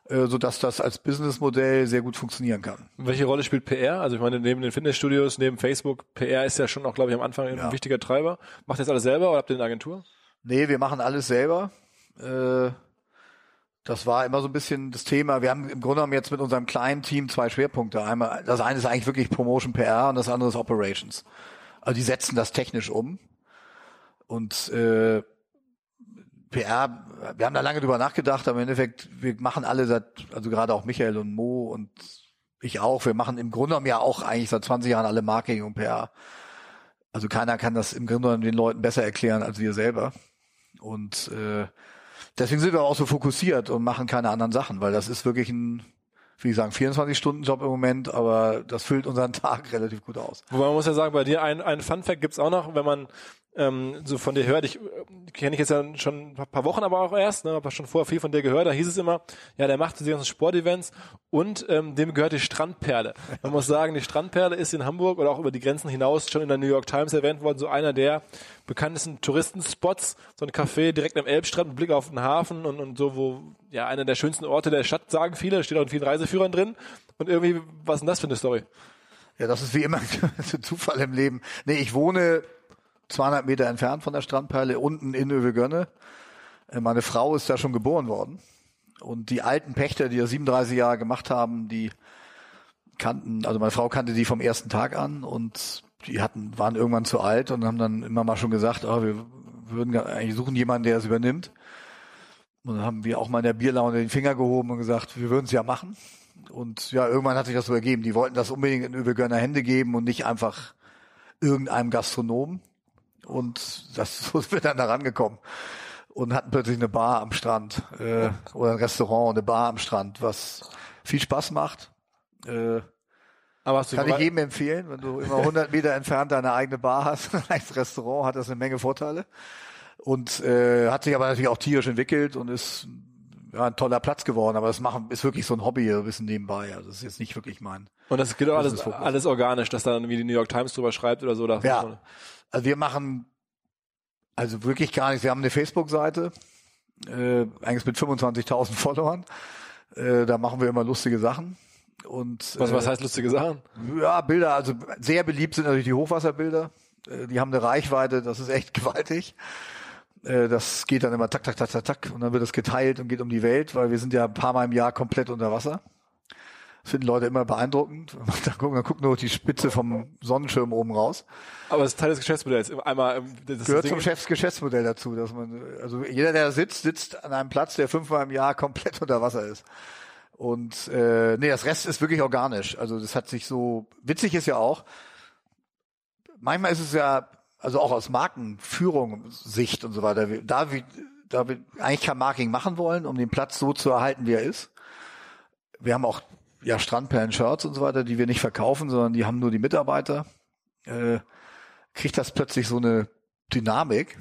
so dass das als Businessmodell sehr gut funktionieren kann. Welche Rolle spielt PR? Also ich meine, neben den Fitnessstudios, neben Facebook, PR ist ja schon auch, glaube ich, am Anfang ein wichtiger Treiber. Macht ihr das alles selber oder habt ihr eine Agentur? Nee, wir machen alles selber. Äh, das war immer so ein bisschen das Thema. Wir haben im Grunde genommen jetzt mit unserem kleinen Team zwei Schwerpunkte. Einmal, das eine ist eigentlich wirklich Promotion PR und das andere ist Operations. Also die setzen das technisch um. Und äh, PR, wir haben da lange drüber nachgedacht, aber im Endeffekt, wir machen alle seit, also gerade auch Michael und Mo und ich auch, wir machen im Grunde genommen ja auch eigentlich seit 20 Jahren alle Marketing und PR. Also keiner kann das im Grunde genommen den Leuten besser erklären als wir selber. Und äh, Deswegen sind wir auch so fokussiert und machen keine anderen Sachen, weil das ist wirklich ein, wie gesagt, 24-Stunden-Job im Moment, aber das füllt unseren Tag relativ gut aus. Wobei man muss ja sagen, bei dir ein, ein Fun-Fact gibt's auch noch, wenn man ähm, so von dir hört, ich äh, kenne ich jetzt ja schon ein paar Wochen aber auch erst, ne, habe schon vorher viel von dir gehört, da hieß es immer, ja, der macht diese ganzen Sportevents und ähm, dem gehört die Strandperle. Man muss sagen, die Strandperle ist in Hamburg oder auch über die Grenzen hinaus schon in der New York Times erwähnt worden, so einer der bekanntesten Touristenspots, so ein Café direkt am Elbstrand mit Blick auf den Hafen und, und so, wo, ja, einer der schönsten Orte der Stadt, sagen viele, steht auch in vielen Reiseführern drin und irgendwie, was ist denn das für eine Story? Ja, das ist wie immer ein Zufall im Leben. Nee, ich wohne 200 Meter entfernt von der Strandperle, unten in Övelgönne. Äh, meine Frau ist da schon geboren worden. Und die alten Pächter, die ja 37 Jahre gemacht haben, die kannten, also meine Frau kannte die vom ersten Tag an und die hatten, waren irgendwann zu alt und haben dann immer mal schon gesagt, oh, wir würden eigentlich suchen jemanden, der es übernimmt. Und dann haben wir auch mal in der Bierlaune den Finger gehoben und gesagt, wir würden es ja machen. Und ja, irgendwann hat sich das so ergeben. Die wollten das unbedingt in Övelgönner Hände geben und nicht einfach irgendeinem Gastronomen. Und das so sind wir dann da rangekommen und hatten plötzlich eine Bar am Strand äh, oder ein Restaurant und eine Bar am Strand, was viel Spaß macht. Äh, aber hast du kann ich jedem empfehlen, wenn du immer 100 Meter entfernt deine eigene Bar hast, als Restaurant, hat das eine Menge Vorteile. Und äh, hat sich aber natürlich auch tierisch entwickelt und ist ja, ein toller Platz geworden, aber das machen ist wirklich so ein Hobby, ein bisschen nebenbei. Also das ist jetzt nicht wirklich mein. Und das geht auch alles, alles organisch, dass dann wie die New York Times drüber schreibt oder so. Ja. Also wir machen also wirklich gar nichts. Wir haben eine Facebook-Seite, äh, eigentlich mit 25.000 Followern. Äh, da machen wir immer lustige Sachen. Und, was, was äh, heißt lustige Sachen? Ja, Bilder, also sehr beliebt sind natürlich die Hochwasserbilder. Äh, die haben eine Reichweite, das ist echt gewaltig. Äh, das geht dann immer tak, tak, tak, tak, tak und dann wird es geteilt und geht um die Welt, weil wir sind ja ein paar Mal im Jahr komplett unter Wasser. Finden Leute immer beeindruckend. Dann gucken, dann gucken nur die Spitze vom Sonnenschirm oben raus. Aber das ist Teil des Geschäftsmodells. Einmal, ähm, das gehört zum Chefsgeschäftsmodell dazu, dass man, also jeder, der sitzt, sitzt an einem Platz, der fünfmal im Jahr komplett unter Wasser ist. Und äh, nee, das Rest ist wirklich organisch. Also das hat sich so witzig ist ja auch. Manchmal ist es ja, also auch aus Markenführung Sicht und so weiter. Da wir, da wir eigentlich kein Marketing machen wollen, um den Platz so zu erhalten, wie er ist. Wir haben auch ja, Strandperlen-Shirts und so weiter, die wir nicht verkaufen, sondern die haben nur die Mitarbeiter, äh, kriegt das plötzlich so eine Dynamik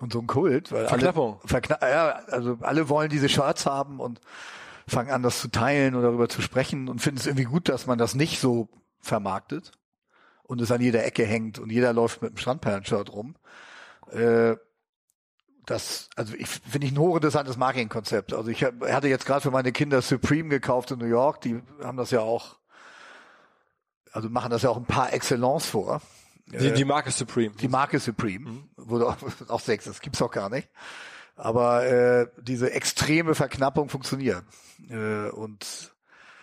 und so ein Kult, weil Verknappung. alle, verkna ja, also alle wollen diese Shirts haben und fangen an, das zu teilen oder darüber zu sprechen und finden es irgendwie gut, dass man das nicht so vermarktet und es an jeder Ecke hängt und jeder läuft mit einem Strandperlen-Shirt rum. Äh, das, also ich finde ich ein hochinteressantes Marketingkonzept. Also ich hatte jetzt gerade für meine Kinder Supreme gekauft in New York, die haben das ja auch, also machen das ja auch ein paar Excellence vor. Die, die Marke Supreme. Die Marke Supreme, mhm. wurde auch, auch sechs, das gibt's auch gar nicht. Aber äh, diese extreme Verknappung funktioniert. Äh, und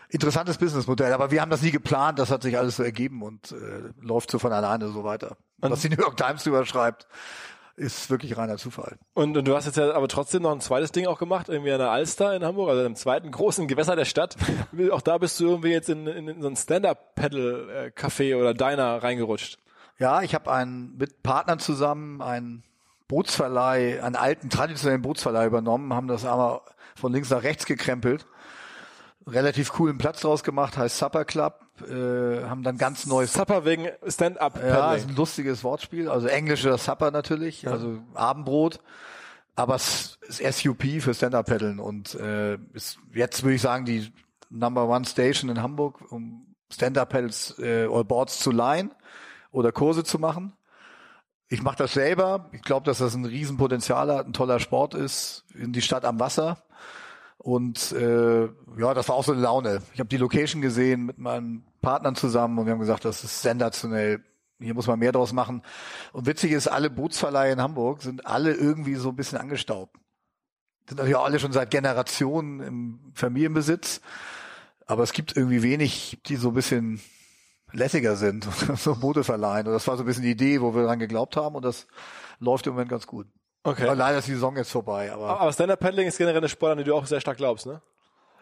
interessantes Businessmodell. Aber wir haben das nie geplant, das hat sich alles so ergeben und äh, läuft so von alleine so weiter. Was die New York Times überschreibt, ist wirklich reiner Zufall. Und, und, du hast jetzt ja aber trotzdem noch ein zweites Ding auch gemacht, irgendwie an der Alster in Hamburg, also im zweiten großen Gewässer der Stadt. auch da bist du irgendwie jetzt in, in, in so ein Stand-Up-Pedal-Café oder Diner reingerutscht. Ja, ich habe einen mit Partnern zusammen einen Bootsverleih, einen alten traditionellen Bootsverleih übernommen, haben das aber von links nach rechts gekrempelt, relativ coolen Platz draus gemacht, heißt Supper Club, äh, haben dann ganz neues Supper wegen Stand-up. Ja, ist ein lustiges Wortspiel, also englischer Supper natürlich, ja. also Abendbrot, aber es ist SUP für Stand-up-Paddeln und äh, ist jetzt würde ich sagen die Number One Station in Hamburg, um Stand-up-Paddles äh, oder Boards zu leihen oder Kurse zu machen. Ich mache das selber. Ich glaube, dass das ein Riesenpotenzial hat, ein toller Sport ist, in die Stadt am Wasser. Und äh, ja, das war auch so eine Laune. Ich habe die Location gesehen mit meinen Partnern zusammen und wir haben gesagt, das ist sensationell. Hier muss man mehr draus machen. Und witzig ist, alle Bootsverleihe in Hamburg sind alle irgendwie so ein bisschen angestaubt. Sind natürlich auch alle schon seit Generationen im Familienbesitz. Aber es gibt irgendwie wenig, die so ein bisschen lässiger sind, so Boote verleihen. Und das war so ein bisschen die Idee, wo wir dran geglaubt haben und das läuft im Moment ganz gut. Okay. Aber leider ist die Saison jetzt vorbei. Aber, aber Stand-Up-Paddling ist generell eine Sportart, an die du auch sehr stark glaubst, ne?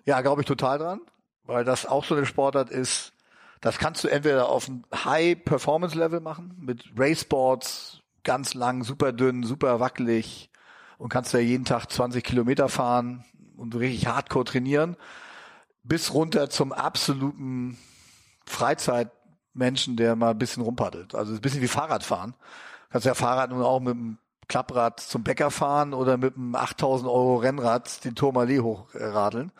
Ja, glaube ich total dran, weil das auch so eine Sportart ist, das kannst du entweder auf einem High-Performance-Level machen, mit Raceboards, ganz lang, super dünn, super wackelig und kannst da jeden Tag 20 Kilometer fahren und richtig hardcore trainieren, bis runter zum absoluten Freizeit Menschen, der mal ein bisschen rumpaddelt. Also ein bisschen wie Fahrradfahren. Kannst ja Fahrrad nun auch mit dem Klapprad zum Bäcker fahren oder mit einem 8000 Euro Rennrad den Tourmalet hochradeln.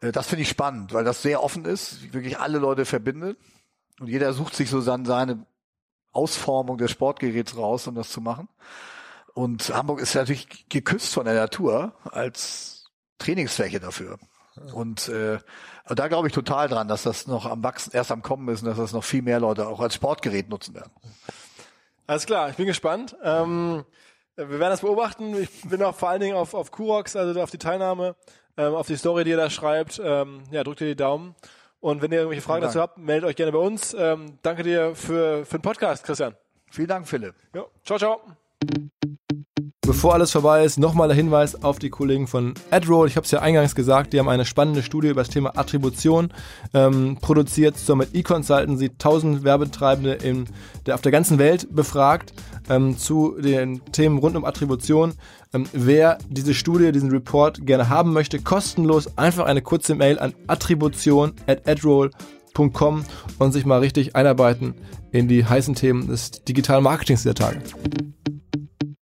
Äh, das finde ich spannend, weil das sehr offen ist, wirklich alle Leute verbindet und jeder sucht sich so dann seine Ausformung des Sportgeräts raus, um das zu machen. Und Hamburg ist natürlich geküsst von der Natur als Trainingsfläche dafür. Und äh, da glaube ich total dran, dass das noch am Wachsen, erst am Kommen ist und dass das noch viel mehr Leute auch als Sportgerät nutzen werden. Alles klar, ich bin gespannt. Ähm, wir werden das beobachten. Ich bin auch vor allen Dingen auf, auf Kurox, also auf die Teilnahme, ähm, auf die Story, die ihr da schreibt. Ähm, ja, drückt ihr die Daumen. Und wenn ihr irgendwelche Fragen dazu habt, meldet euch gerne bei uns. Ähm, danke dir für, für den Podcast, Christian. Vielen Dank, Philipp. Jo, ciao, ciao. Bevor alles vorbei ist, nochmal der Hinweis auf die Kollegen von AdRoll. Ich habe es ja eingangs gesagt, die haben eine spannende Studie über das Thema Attribution ähm, produziert. Zusammen mit eConsultant sie 1000 Werbetreibende in der, auf der ganzen Welt befragt ähm, zu den Themen rund um Attribution. Ähm, wer diese Studie, diesen Report gerne haben möchte, kostenlos einfach eine kurze Mail an attribution.adroll.com und sich mal richtig einarbeiten in die heißen Themen des digitalen Marketings der Tage.